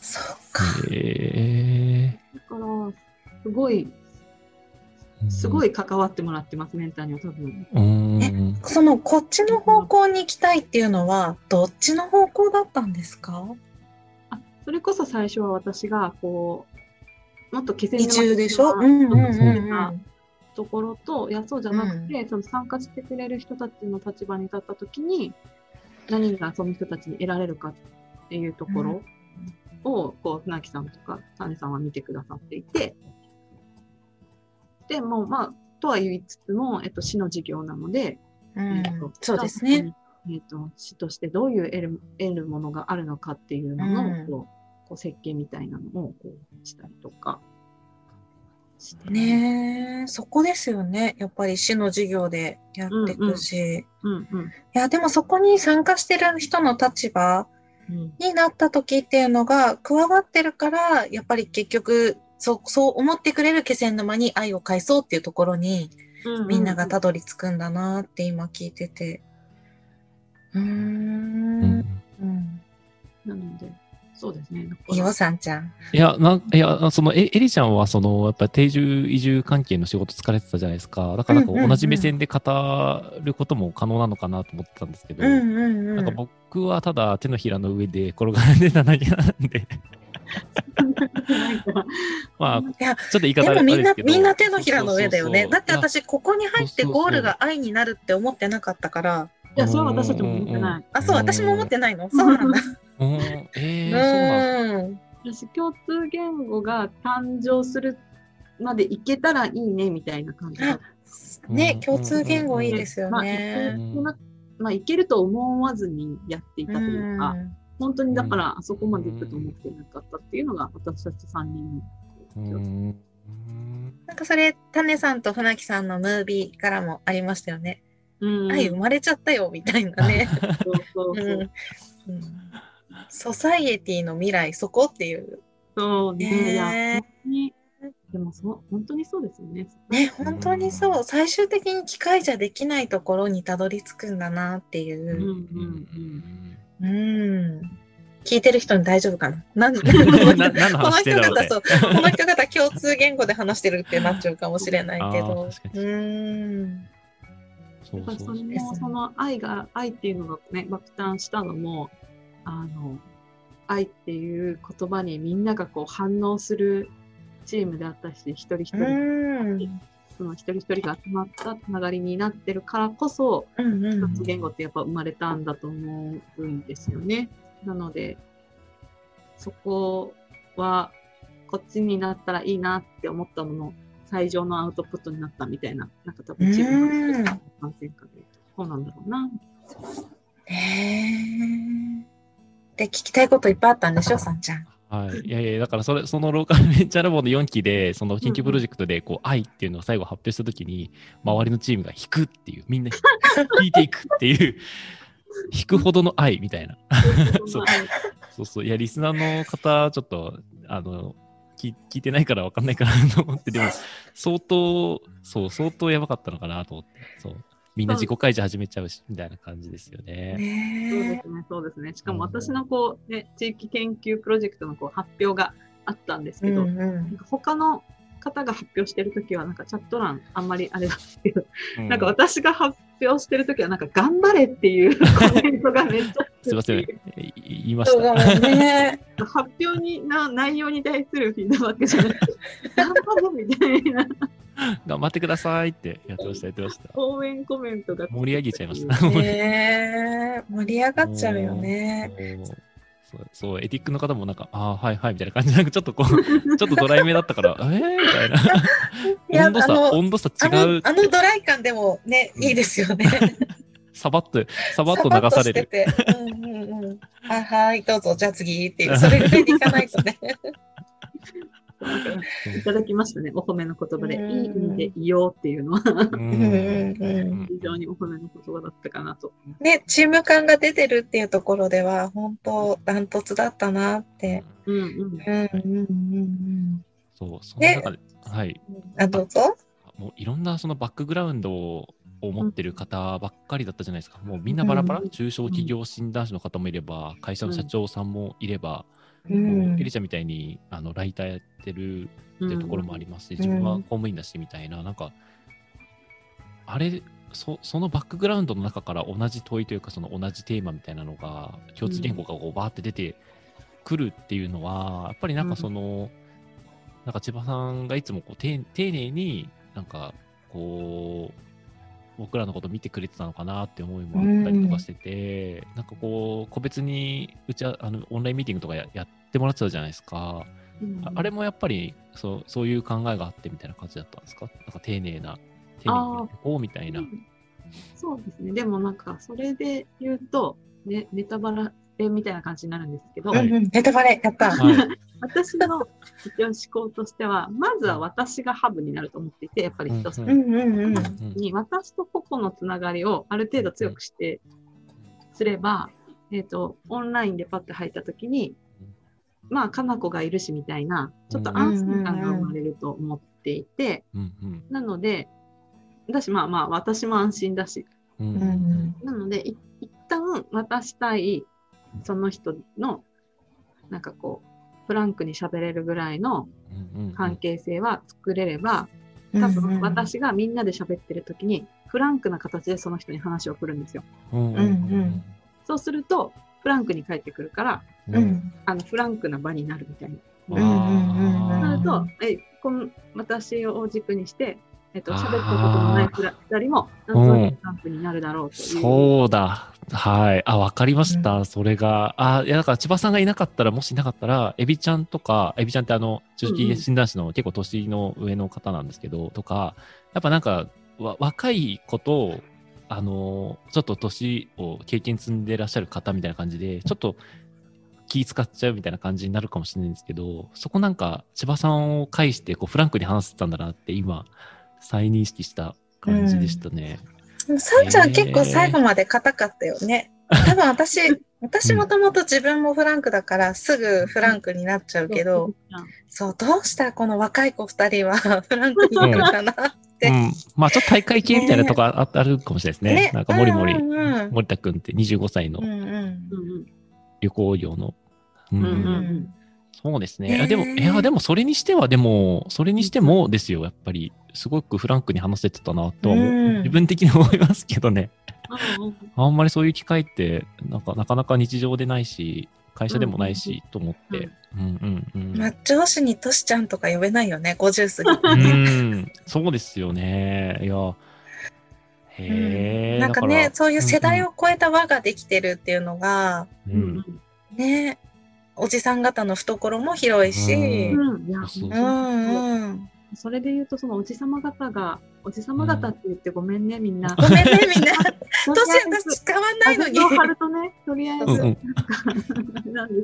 そうか。え。だから、すごい、ー、すごい関わってもらってます、メンターには多分。うん。えそのこっちの方向に行きたいっていうのはどっちの方向だったんですか？あ、それこそ最初は私が、こう、もっと気仙沼移住でしょ？うんうんうんそううんところと、いや、そうじゃなくて、その参加してくれる人たちの立場に立ったときに、何がその人たちに得られるかっていうところを、こう、船木さんとか種さんは見てくださっていて、でも、まあ、とは言いつつも、えっと、市の事業なので、うんえっとそうですね。。えっと、市としてどういう得る得るものがあるのかっていうのの、うんこうこう設計みたいなのをこうしたりとかして。ねえ、そこですよね。やっぱり市の事業でやっていくし。うんうん。いや、でもそこに参加してる人の立場うんになった時っていうのが加わってるから、やっぱり結局、そう、そう思ってくれる気仙沼に愛を返そうっていうところに、みんながたどり着くんだなって今聞いてて。うー。うんんうん。なので、そうですね。いいよ、さんちゃん。いや、なんいや、そのエエリちゃんは、その、やっぱり定住移住関係の仕事疲れてたじゃないですか。だから、同じ目線で語ることも可能なのかなと思ってたんですけど。なんか僕はただ手のひらの上で転がれてただけなんで、まあ、いや、ちょっと言い方でもみんな、みんな手のひらの上だよね。そうそうそうだって私、ここに入ってゴールが愛になるって思ってなかったから。いや、それは私たちも思ってない。あ、そう、うん私も思ってないの？そうなんだ。うん。えー、そうなん。私、共通言語が誕生するまでいけたらいいね、みたいな感じ。ね共通言語いいですよまあ、いね。まあ、いけると思わずにやっていたというか、本当にだからあそこまで行くと思ってなかったっていうのが私たち3人のうんうん。なんかそれ、タネさんと船木さんのムービーからもありましたよね。うん愛生まれちゃったよ、みたいなね。そうそうそう。うん。うん。ソサイエティの未来、そこっていう。そうね。でもそう、本当にそうですよね。ね、本当にそう。最終的に機械じゃできないところにたどり着くん。だなっていうん。うう。んうん。聞いてる人に大丈夫かな？なん [laughs] この人方、そう、この人方共 [laughs] 通言語で話してるってなっちゃうかもしれないけあどうん。そうそうそう。やっぱりそれも、その愛が、愛っていうのがね、爆誕したのも、あの、愛っていう言葉にみんながこう反応するチームであったし、一人一う人。その一人一人が集まったつながりになってるからこそ、うんうん共通言語ってやっぱ生まれたんだと思うんですよね。なので、そこは、こっちになったらいいなって思ったもの、最上のアウトプットになったみたいな、なんか多分自分の感染かで、そうなんだろうな。へえ。で、聞きたいこといっぱいあったんでしょ、さんちゃん。はい。いやいや、だからそれ、そのローカルベンチャーラボの4期で、その緊急プロジェクトで、こう、愛っていうのを最後発表したときに、周りのチームが引くっていう、みんな引いていくっていう、引くほどの愛みたいな。[laughs] そうそうそう。いや、リスナーの方、ちょっと、あの、聞聞いてないから分かんないかなと思って、でも、相当、そう、相当やばかったのかなと思って、そう。みんな自己開示始めちゃうし、みたいな感じですよね。そうでねすね、そうですね。しかも私のこう、ね、地域研究プロジェクトのこう発表があったんですえ。けど、うんうん他の方が発表してるときは、なんかチャット欄あんまりあれなんですけど、うんなんか私が発表してるときは、なんか頑張れっていうコメントがめっちゃすいません。い言いました。ね。発表にな内容に対するフィードバックじゃなくて、頑張れみたいな [laughs] 頑張ってくださいってやってました、やってました。応援コメントが盛り上げちゃいました。[laughs] ねえ。[laughs] 盛り上がっちゃうよね。そうそう、エティックの方もなんか、ああ、はいはいみたいな感じで、なんかちょっとこう、ちょっとドライめだったから、えーみたいな。温度差、あの温度差あ違う、のあのドライ感でもね、いいですよね。サバッと、サバッと流される。てて。うんうんうん。あ、はい、どうぞ、じゃあ次っていう、それぐらいでいかないとね。いただきましたね、お褒めの言葉で、うんいい意味で言おうっていうのは。非常にお褒めの言葉だったかなと。ね、チーム感が出てるっていうところでは、本当ダントツだったなって。うんうん。うんうんうんそう、その中で、はい。うん。あ、どうぞ。もういろんなそのバックグラウンドを持ってる方ばっかりだったじゃないですか。もうみんなバラバラ、うん中小企業診断士の方もいれば、会社の社長さんもいれば、うん。エリちゃんみたいにあのライターやってるってところもありますし、自分は公務員だしみたいな、なんか、あれそ、そのバックグラウンドの中から同じ問いというか、その同じテーマみたいなのが、共通言語がこうバーって出てくるっていうのは、やっぱりなんかその、なんか千葉さんがいつもこう丁丁寧に、なんかこう、僕らのこと見てくれてたのかなって思いもあったりとかしてて、なんかこう、個別にうちはあのオンラインミーティングとかややってもらってたじゃないですか。うんああれもやっぱりそうそういう考えがあってみたいな感じだったんですか？なんか丁寧な、丁寧にこうみたいな。うんそうですね。でもなんか、それで言うと、ね、ネタバレみたいな感じになるんですけど、はいうんうん、ネタバレやった。はい。私の一応思考としては、まずは私がハブになると思っていて、やっぱり人うんうんうんうん。うんに、私と個々のつながりをある程度強くして、すれば、えっ、と、オンラインでパッと入ったときに、まあ、かな子がいるしみたいな、ちょっと安心感が生まれると思っていて、うんうん。なので、だし、まあまあ、私も安心だし、うんうんうん。なので、い一旦渡したい、その人の、なんかこう、フランクに喋れるぐらいのうんうん関係性は作れれば、うん多分私がみんなで喋ってる時に、フランクな形でその人に話を振るんですよ。うんうんうん。そうすると、フランクに返ってくるから、うん。うんあのフランクな場になるみたいな。うんうんうんうん。なると、えこの私を軸にして、えっと、喋ったことのない二人も、なんとなくフランクになるだろうという。そうだ。はい。あ、わかりました。それが。あ、いや、だから千葉さんがいなかったら、もしいなかったら、エビちゃんとか、エビちゃんってあの、中期診断士の結構年の上の方なんですけど、とか、やっぱなんか、わ若い子と、あの、ちょっと年を経験積んでらっしゃる方みたいな感じで、ちょっと気使っちゃうみたいな感じになるかもしれないんですけど、そこなんか、千葉さんを介して、こう、フランクに話せてたんだなって、今、再認識した感じでしたね。でもさんちゃん結構最後まで硬かったよね。多分私、[laughs] 私もともと自分もフランクだからすぐフランクになっちゃうけど、そう、どうしたこの若い子二人は [laughs] フランクになるかなって。うん。まあ、ちょっと大会系みたいなとこあ,、あるかもしれないですね。なんか、もりもり、うんうん森田くんって25歳のうんうんうんうん旅行業の。うんうんううんんそうですね。ねえいやでも、いや、でもそれにしては、でも、それにしてもですよ、やっぱり、すごくフランクに話せてたなとは思う、うん。自分的に思いますけどね。うんうんあんまりそういう機会って、なんか、なかなか日常でないし、会社でもないし、と思って。うんうんうん。まあ、上司にトシちゃんとか呼べないよね、50過ぎ。うん、そうですよね。いや、へえ、なんかだら、ねそういう世代を超えた輪ができてるっていうのが、ううんん、ね、おじさん方の懐も広いし、うん。うんいやそううんうん。それで言うと、そのおじさま方が、おじさま方って言ってごめんね、みんな。ごめんね、みんな。と [laughs] 年私使わないのに。を張るとね、とりあえず、なんで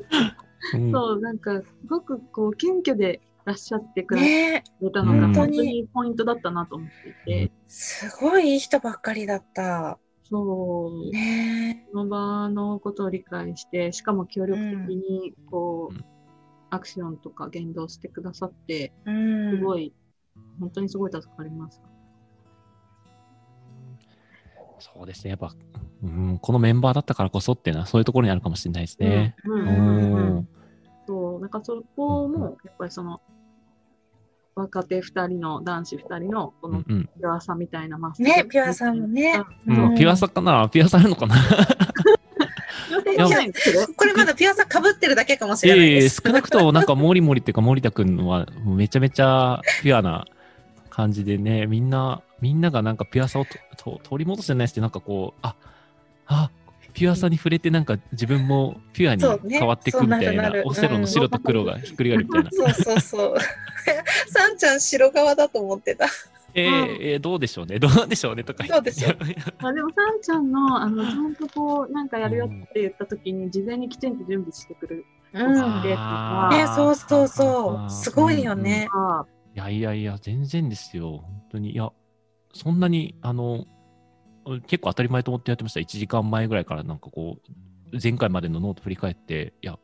す [laughs] うん。そう、なんか、すごくこう、謙虚でいらっしゃってくれねたのが、うん本当にポイントだったなと思っていて、すごいいい人ばっかりだった。そう、ね。その場のことを理解して、しかも協力的に、こう、うん。アクションとか言動してくださって、うん。すごい、本当にすごい助かります。そうですね。やっぱ、うん、このメンバーだったからこそっていうのは、そういうところにあるかもしれないですね。うん。うん。そう、なんかそこも、やっぱりその、若手二人の、男子二人の、このうんうん。ピュアさみたいなマスね、ピュアさんもね。うんうんピュアさかな？ピュアさあるのかな？これまだピュアさ被ってるだけかもしれええないです。少なくともなんか、モリモリっていうか、森田くんは、めちゃめちゃピュアな感じでね、みんな、みんながなんかピュアさをとと取り戻してないですけど、なんかこう、あ、あ、ピュアさに触れてなんか自分もピュアにそうね変わっていくみたいな、そうなオセロの白と黒がひっくり返るみたいな。そうそうそう。[laughs] さんちゃん白側だと思ってた。えーえーどうでしょうね、どうなんでしょうねとか言って。どうでしょうま [laughs] あでも、さんちゃんの、あの、ちゃんとこう、なんかやるよって言った時に、事前にきちんと準備してくるうん。でね、そうそうそう。すごいよね。あいやいやいや、全然ですよ。本当に。いや、そんなに、あの、結構当たり前と思ってやってました。1時間前ぐらいからなんかこう、前回までのノート振り返って、いや、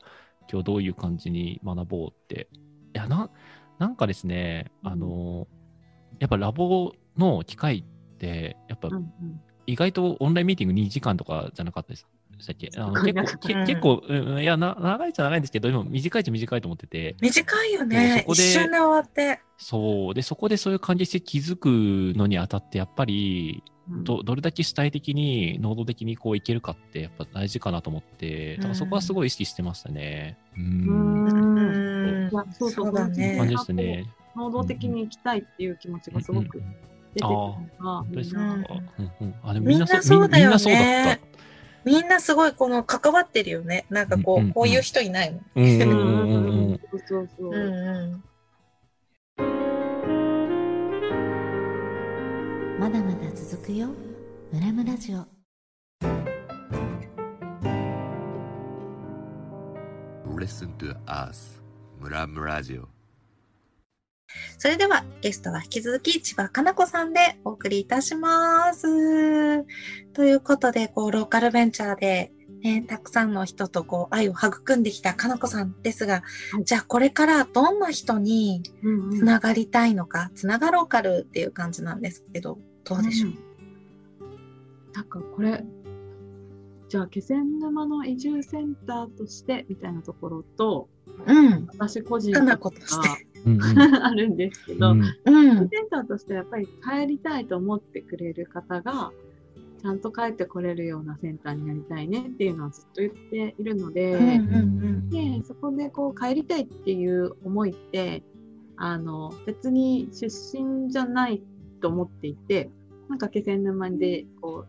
今日どういう感じに学ぼうって。いや、な、なんかですね、あの、やっぱラボの機会って、やっぱ意外とオンラインミーティング2時間とかじゃなかったです。でしたっ結構、けうん結構、うんいやな、長いっちゃ長いんですけど、でも短いっちゃ短いと思ってて、短いよねそ。こで一瞬で終わって。そう。で、そこでそういう関係性気づくのにあたって、やっぱり、うんど、どれだけ主体的に、能動的にこういけるかって、やっぱ大事かなと思って、だからそこはすごい意識してましたね。う。うんんうんいやそうそうそうだね感じでしたね。能動的に行きたいっていう気持ちがすごくうん出てくるのが。うんうんうんあでもみんなそうだよねみんなすごいこの関わってるよね。なんかこう、うんうんうんこういう人いないの。うんうんううんんうんうん。そうそうそう。うんうん。まだまだ続くよ。ムラムラジオ Listen to us. ムラムラジオそれではゲストは引き続き千葉かな子さんでお送りいたします。ということで、こう、ローカルベンチャーで、ね、たくさんの人とこう愛を育んできたかな子さんですが、はい。じゃあこれからどんな人にうんうん。つながりたいのか、つながローカルっていう感じなんですけど、どうでしょう、ん。なんかこれ、じゃあ気仙沼の移住センターとしてみたいなところと、うん、私個人かな子として。うんうんあるんですけど、うん。うん、センターとしてやっぱり帰りたいと思ってくれる方が、ちゃんと帰ってこれるようなセンターになりたいねっていうのはずっと言っているので、うんうん。でそこでこう帰りたいっていう思いってあの別に出身じゃないと思っていてなんか気仙沼でこ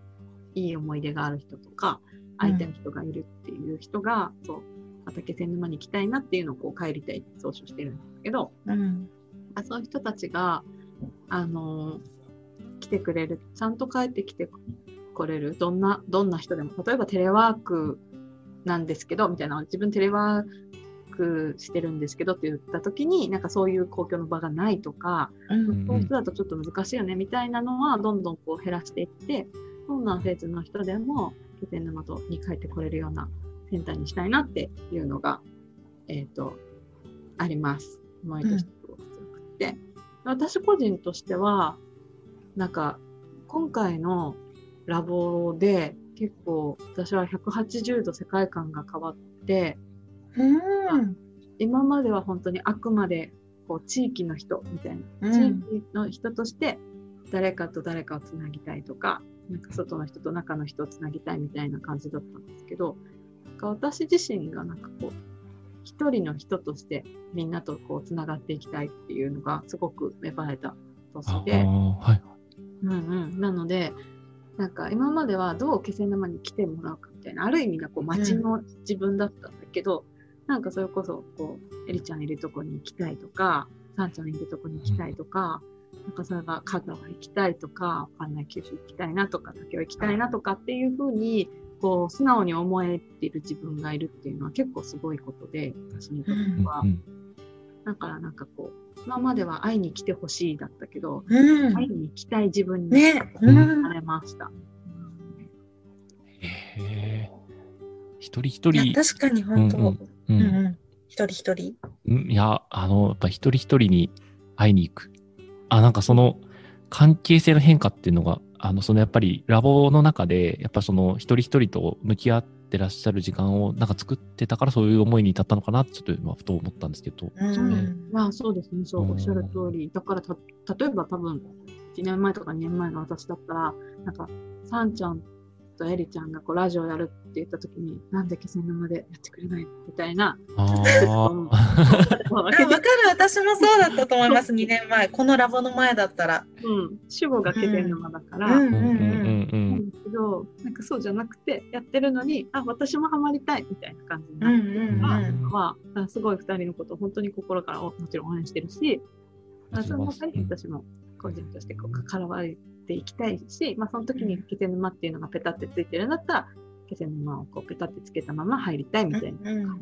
ういい思い出がある人とか会いたい人がいるっていう人が、そうまた気仙沼に行きたいなっていうのをこう帰りたいって総称してるんですけどうん、あそういう人たちがあの来てくれるちゃんと帰ってきてこれるどんなどんな人でも例えばテレワークなんですけどみたいな自分テレワークしてるんですけどって言った時になんかそういう公共の場がないとか、うん、そういう人だとちょっと難しいよねみたいなのはどんどんこう減らしていってどんなフェーズの人でも気仙沼とに帰ってこれるようなセンターにしたいなっていうのが、えっ、とあります。思いとしてすごく強くて、私個人としてはなんか今回のラボで結構私は180度世界観が変わってうん、今までは本当にあくまでこう地域の人みたいな、うん地域の人として誰かと誰かをつなぎたいとかなんか外の人と中の人をつなぎたいみたいな感じだったんですけどなんか私自身がなんかこう一人の人としてみんなとこうつながっていきたいっていうのがすごく芽生えた年あで。ーはい。うんうん、なので、なんか今まではどう気仙沼に来てもらうかみたいな、ある意味がこう街の自分だったんだけど、なんかそれこそこう、エリちゃんいるとこに行きたいとか、サンちゃんいるとこに行きたいとか、なんかそれが香川行きたいとか、わかんない九州行きたいなとか、東京行きたいなとかっていうふうに、こう、素直に思えている自分がいるっていうのは結構すごいことで、私にとっては。うんだからなんかこう、今までは会いに来てほしいだったけど、うん。会いに行きたい自分にね、うなん。れました。へえ。一人一人、確かに本当、うんううんんうん、一人一人？うんいや、あの、やっぱ一人一人に会いに行く。あ、なんかその関係性の変化っていうのが、あの、そのやっぱりラボの中で、やっぱその一人一人と向き合ってらっしゃる時間をなんか作ってたからそういう思いに至ったのかなってちょっと今ふと思ったんですけど。うんまあそうですね、そううんおっしゃる通り。だからた、例えば多分、1年前とか2年前の私だったら、なんか、サンちゃんとエリちゃんがこうラジオやるって言った時に、なんで気仙沼でやってくれないみたいな。あ [laughs] うんあ。あわかる、私もそうだったと思います、2年前。このラボの前だったら。うん、主語が気仙沼だから、うんうんうんうんうん。なんだけど、なんかそうじゃなくて、やってるのに、あ、私もハマりたいみたいな感じになってるから、うんうんうんは、あすごい二人のことを本当に心からおもちろん応援してるし、あその中に私も個人としてこう関わっていきたいし、まあその時に気仙沼っていうのがペタってついてるんだったら、気仙沼をこうペタってつけたまま入りたいみたいなうん感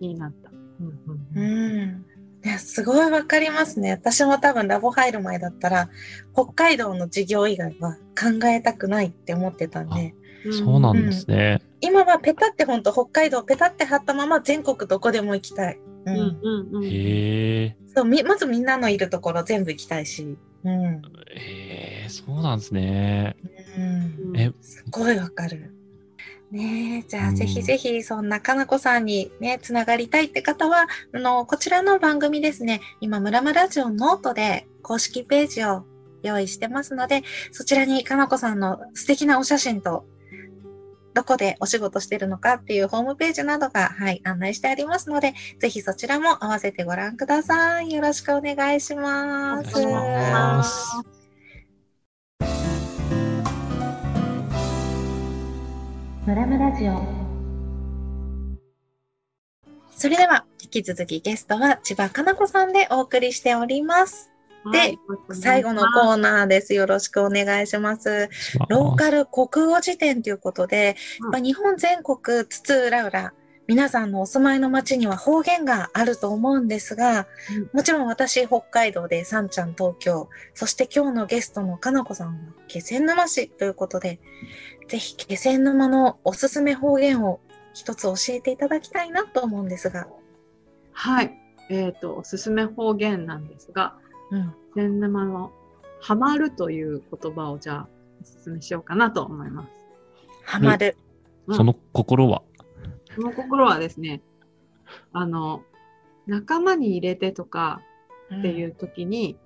じになった。うんううんん。いや、すごいわかりますね。私も多分ラボ入る前だったら、北海道の授業以外は考えたくないって思ってたんで、そうなんですね。今はペタって本当北海道ペタって貼ったまま全国どこでも行きたい。う。うんんうんうん。へえ。そうみまずみんなのいるところ全部行きたいし。うん。へえ、そうなんですね。うん。え、すごいわかる。ねえ、じゃうんあぜひぜひそんなかなこさんにね、つながりたいって方は、あの、こちらの番組ですね、今、ムラムラジオノートで公式ページを用意してますので、そちらにかなこさんの素敵なお写真と、どこでお仕事してるのかっていうホームページなどが、はい、案内してありますので、ぜひそちらも合わせてご覧ください。よろしくお願いします。お願いしますムラムラジオそれでは、引き続きゲストは千葉かな子さんでお送りしております。ではい最後のコーナーです。よろしくお願いします。ローカル国語辞典ということで、うんまあ日本全国津々浦々、皆さんのお住まいの町には方言があると思うんですが、うんもちろん私北海道でさんちゃん東京、そして今日のゲストのかなこさんは気仙沼市ということで、ぜひ気仙沼のおすすめ方言を一つ教えていただきたいなと思うんですが。はい。えっ、と、おすすめ方言なんですが、うん。千沼のハマるという言葉をじゃあおすすめしようかなと思います。ハマる。その心は？その心はですね、あの、仲間に入れてとかっていう時に、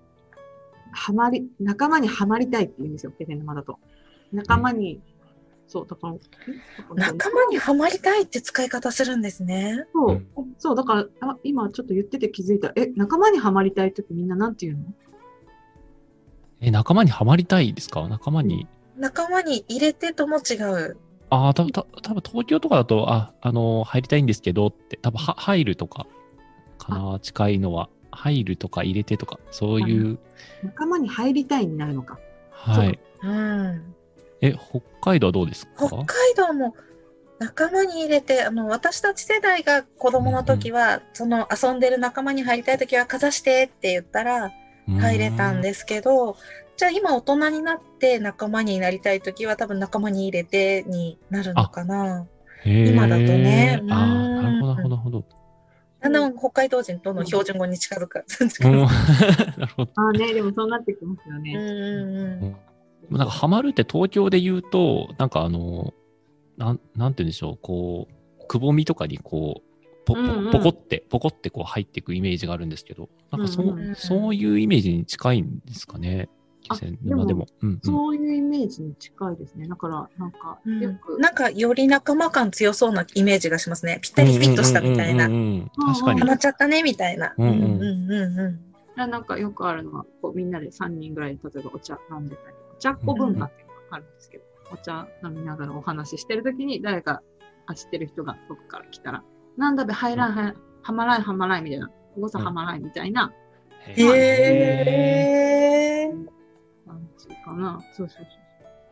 はまり、仲間にはまりたいって言うんですよ、気仙沼だと。仲間に、そう、だから、ん仲間にはまりたいって使い方するんですね。そう、そう、だから、あ今ちょっと言ってて気づいた。え、仲間にはまりたい時みんななんて言うの？え、仲間にはまりたいですか？仲間に。仲間に入れてとも違う。ああ、たぶん、た多分東京とかだと、あ、あのー入りたいんですけどって、多分は入るとか、かな、近いのは。入るとか入れてとか、そういう、仲間に入りたいになるのか。はい。うん。え、北海道はどうですか？北海道も仲間に入れて、あの、私たち世代が子供の時は、その遊んでる仲間に入りたい時はかざしてって言ったら入れたんですけど、じゃあ今大人になって仲間になりたい時は多分仲間に入れてになるのかな。今だとねああ、うんなるほど、なるほど。だんだん北海道人との標準語に近づく。近うんづく [laughs] なるほど。ああね、でもそうなってきますようんね。うんうんなんか、ハマるって東京で言うと、なんかあの、なん、なんて言うんでしょう、こう、くぼみとかにこう、ポポコって、ポコってこう入っていくイメージがあるんですけど、なんかそ,、うんうんうんそういうイメージに近いんですかね。あ気仙沼でも。うんうんそういうイメージに近いですね。だから、なんか、うんよく、なんかより仲間感強そうなイメージがしますね。ぴったりフィットしたみたいなうん。うんうんうん確かにハ。マっちゃったねみたいな。うんうんうんうんうんなんかよくあるのは、こうみんなで3人ぐらいで、例えばお茶飲んでたり、お茶っ子文化っていうのがあるんですけど、お茶飲みながらお話ししてるときに、誰か、あ、知ってる人が僕から来たら、なんだべ、入らん、ははまらん、はまらん、みたいな、誤差はまらん、みたいなへー。感じかな。そうそうそう。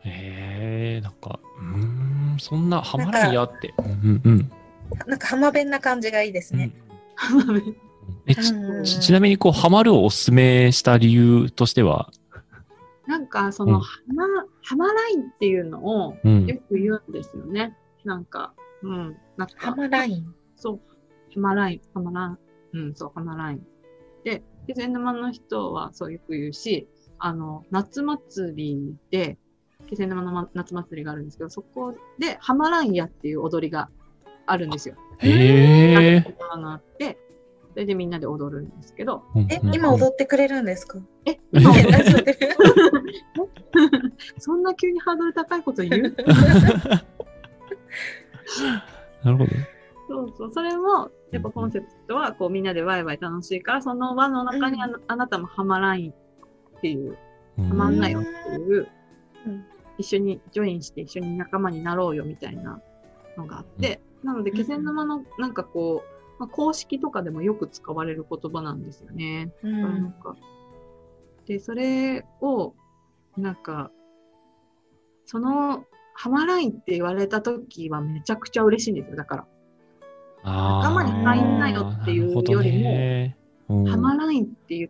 へえ、なんか、うーん、そんなハマらんやって。うんうんなんか浜辺な感じがいいですうんね。えちうんちちなみに、こう、ハマるをおすすめした理由としては、なんか、そうんの、はま、はまらいっていうのをうんよく言うんですよね。なんか、うん。なんか、浜ライン。そう、ハマライン、ハマラン、うん、そう、ハマライン。で、気仙沼の人はそうよく言うし、あの、夏祭りで、気仙沼のま夏祭りがあるんですけど、そこで、ハマラインやっていう踊りがあるんですよ。へえ。があって、それでみんなで踊るんですけど、え、うん今踊ってくれるんですか？え、え今大丈夫です。[laughs] そんな急にハードル高いこと言う？[laughs] なるほど。そうそう、それも、やっぱコンセプトは、こうみんなでワイワイ楽しいから、その輪の中にあ,、あなたもハマラインっていう、うん。ハマんなよっていう、うん。一緒にジョインして一緒に仲間になろうよみたいなのがあって、なので、気仙沼のなんかこう、まあ、公式とかでもよく使われる言葉なんですよね。うだからなんんか。で、それを、なんか、その、ハマラインって言われた時はめちゃくちゃ嬉しいんですよ。だから、仲間に入んなよっていうよりもハマラインって言っ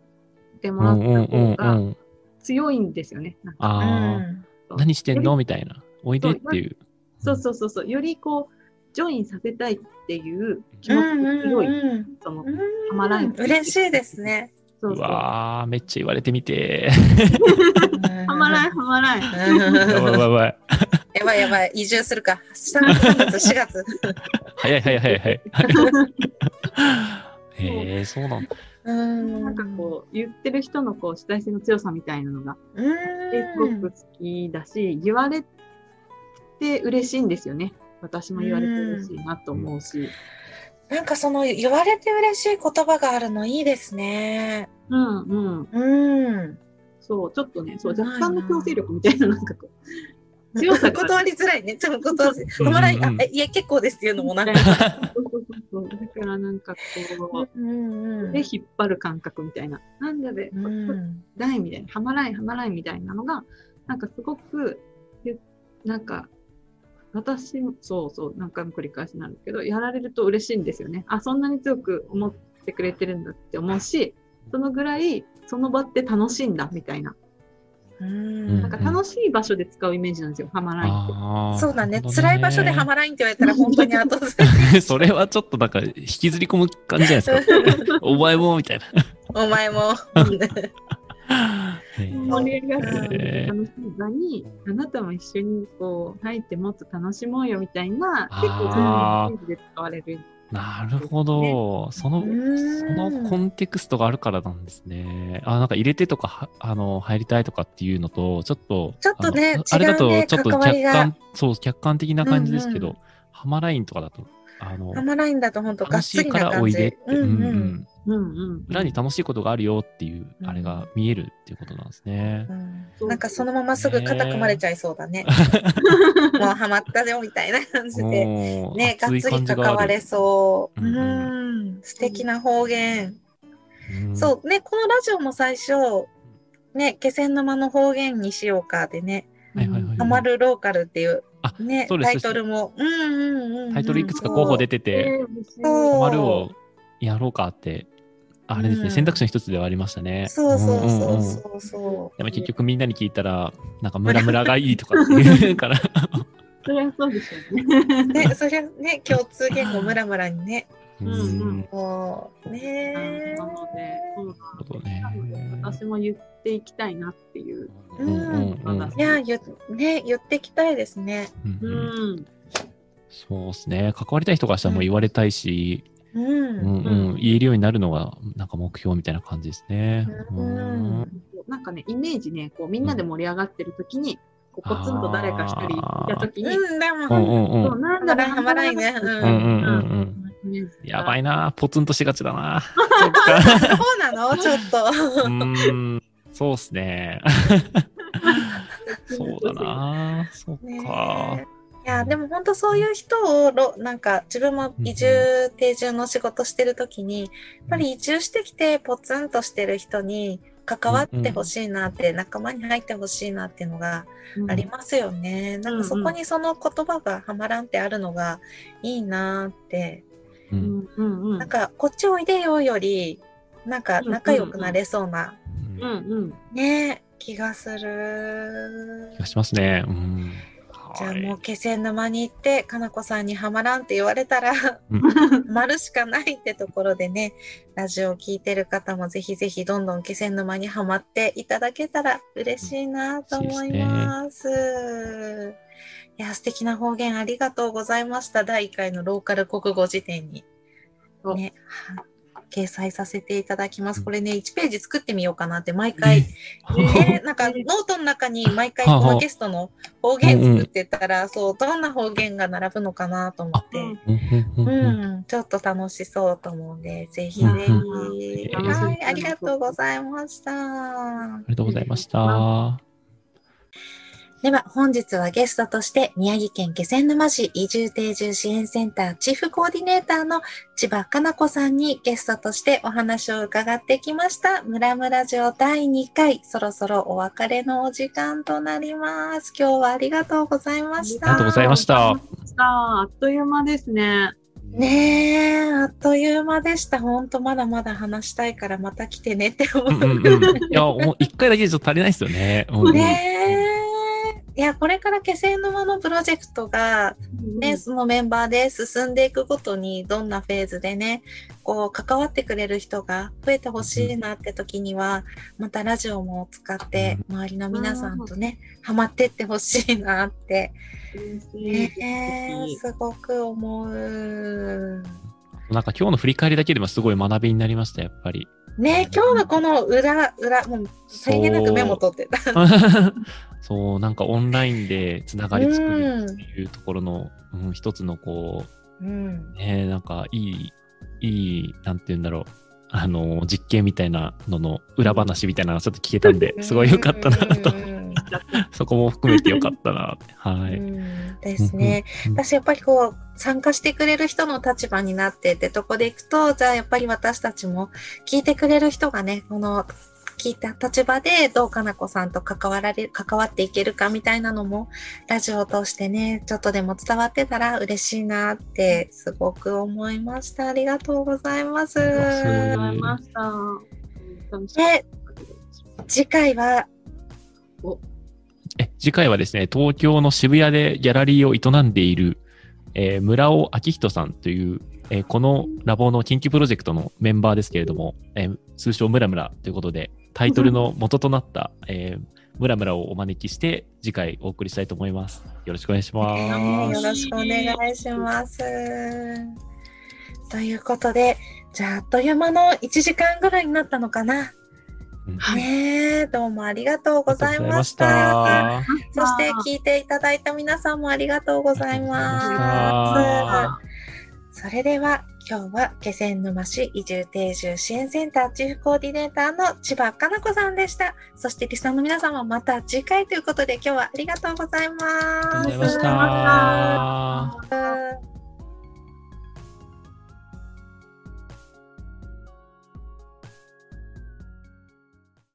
てもらったうんうんうん方がうん強いんですよね。ああ、うん何してんの？みたいな。おいでっていう。そうそうそうそう、よりこう、ジョインさせたいっていう気持ちが強い。うんうんそのうんハマライン嬉しいですね。う。わー、めっちゃ言われてみて。ハマライン、ハマライン。やばいやばいやばい。やばいやばい、移住するか。3月、4月。早い早い早い早い。[laughs] へえ、そうなんだ。うんなんかこう、言ってる人のこう主体性の強さみたいなのが、うすごんく好きだし、言われて嬉しいんですよね。私も言われて嬉しいなと思うし。なんかその言われて嬉しい言葉があるのいいですね。うんうん。うん。そう、ちょっとね、そう、若干の強制力みたいな、なんかこう、断りづらいね。ちょっと断りづらい。あえいや、結構ですっていうのもなんか。[laughs] そうそうそうだからなんかこうんう、で引っ張る感覚みたいな。なんだで、うんみたいな、はまらいはまらいみたいなのが、なんかすごく、ゆなんか、私も、そうそう、何回も繰り返しなんだけど、やられると嬉しいんですよね。あ、そんなに強く思ってくれてるんだって思うし、そのぐらい、その場って楽しいんだ、みたいな。うんなんか楽しい場所で使うイメージなんですよ、はまらいって。そうだね辛い場所でハマらんって言われたら本当に後ず [laughs] それはちょっとなんか引きずり込む感じじゃないですか。[laughs] お前もみたいな。お前も。[laughs] 盛り上がってへー楽しい場に、あなたも一緒にこう入ってもっと楽しもうよみたいな、結構そういうイメージで使われる。なるほど。その、うんそのコンテクストがあるからなんですね。あ、なんか入れてとか、はあの、入りたいとかっていうのと、ちょっと、ちょっとねあのあれだとちょっと客観、そう、客観的な感じですけど、うんうハマラインとかだと、あのハ、マらんだと本当がっつ楽しいりな感じからおいでって、。うんうん。裏に楽しいことがあるよっていう、うんあれが見えるっていうことなんですね。うんなんかそのまますぐ肩組まれちゃいそうだね。[laughs] もうハマったよみたいな感じで。ね、がっつり関われそう。うん素敵な方言。うんそうね、このラジオも最初、ね、気仙沼の方言にしようかでね、はいはいはいハマるローカルっていうあね、そうですタイトルも。うんうんうんうん。タイトルいくつか候補出てて、そうハマるをやろうかって、あれですね、うん選択肢の一つではありましたね。そうそううんうんそううんそうそでも結局みんなに聞いたら、なんかムラムラがいいとかって言うから、それはそうでしょうね。う。ね、そりゃね、共通言語ムラムラにね。うんうんそう。ねなので、そうなるほどね。私も言っていきたいなっていう。うんうんうんいや、言,、ね、言ってきたいですね。ううんうんん。そうですね。関わりたい人からしたらもう言われたいし、うん。うんうん、言えるようになるのがなんか目標みたいな感じですね。うんうんなんかね、イメージね、こうみんなで盛り上がってる時に、こうポツンと誰か一人いた時に、うん、でうんうも、んうん。そうなんハマらんハマらんねうんうんうんうんやばいな。な、ポツンとしがちだな。そうなのちょっと。そうっすね。[laughs] そうだな。そっねか。えいやでも本当そういう人をろなんか自分も移住定住の仕事してる時にやっぱり移住してきてポツンとしてる人に関わってほしいなって、仲間に入ってほしいなっていうのがありますよね。なんかそこにその言葉がはまらんってあるのがいいなって。うん。なんかこっちおいでよよりなんか仲良くなれそうな、うんうん。ね気がする気。がしますね。うん。じゃあはいもう気仙沼に行ってかなこさんにはまらんって言われたらうん [laughs] 丸しかないってところでねラジオを聞いてる方もぜひぜひどんどん気仙沼にはまっていただけたら嬉しいなと思います。いや素敵な方言ありがとうございました第1回のローカル国語辞典に、おね、は掲載させていただきます。これね1ページ作ってみようかなって毎回ね、なんかノートの中に毎回このゲストの方言作ってたら、そう、どんな方言が並ぶのかなと思って、うんちょっと楽しそうと思うんで、ぜひぜうんひ。うんはい、ありがとうございました。ありがとうございました。では、本日はゲストとして、宮城県気仙沼市移住定住支援センターチーフコーディネーターの千葉かな子さんにゲストとしてお話を伺ってきました。ムラムラジオ第2回、そろそろお別れのお時間となります。今日はありがとうございました。ありがとうございました。さあ、あっという間ですね。ねえ、あっという間でした。ほんとまだまだ話したいからまた来てねって思う。うんうんうん。いや、もう一回だけじゃちょっと足りないですよね。ねえ。いや、これから気仙沼のプロジェクトが、ね、そのメンバーで進んでいくごとに、どんなフェーズでね、こう、関わってくれる人が増えてほしいなって時には、またラジオも使って、周りの皆さんとね、ハマってってほしいなって、ねえ、すごく思う。なんか今日の振り返りだけでもすごい学びになりました、やっぱり。ね今日のこの裏、裏、もう、さりげなくメモ取ってた。[laughs] そう、なんかオンラインでつながり作るっていうところの、うん、一つのこうんう、ね、なんかいい、いい、なんて言うんだろう。あの、実験みたいなのの裏話みたいなのがちょっと聞けたんで、すごい良かったなと。[laughs] そこも含めてよかったなって。はい。うんですね。私やっぱりこう参加してくれる人の立場になってってとこでいくとじゃあやっぱり私たちも聞いてくれる人がねこの聞いた立場でどうかなこさんと関わられ関わっていけるかみたいなのもラジオを通してねちょっとでも伝わってたら嬉しいなってすごく思いましたありがとうございます。ありがとうございました。で次回はえ次回はですね、東京の渋谷でギャラリーを営んでいる、えー村尾明人さんという、えーこのラボの緊急プロジェクトのメンバーですけれども、えー通称ムラムラということで、タイトルの元となった、えームラムラをお招きして、次回お送りしたいと思います。よろしくお願いします。えーよろしくお願いします。ということで、じゃあ、あっという間の1時間ぐらいになったのかな。ねえ、どうもありがとうございました。ありそして聞いていただいた皆さんもありがとうございま。ますそれでは、今日は気仙沼市移住定住支援センターチーフコーディネーターの千葉かな子さんでした。そしてリスナーの皆さんはまた次回ということで今日はありがとうございます。りがとうございました。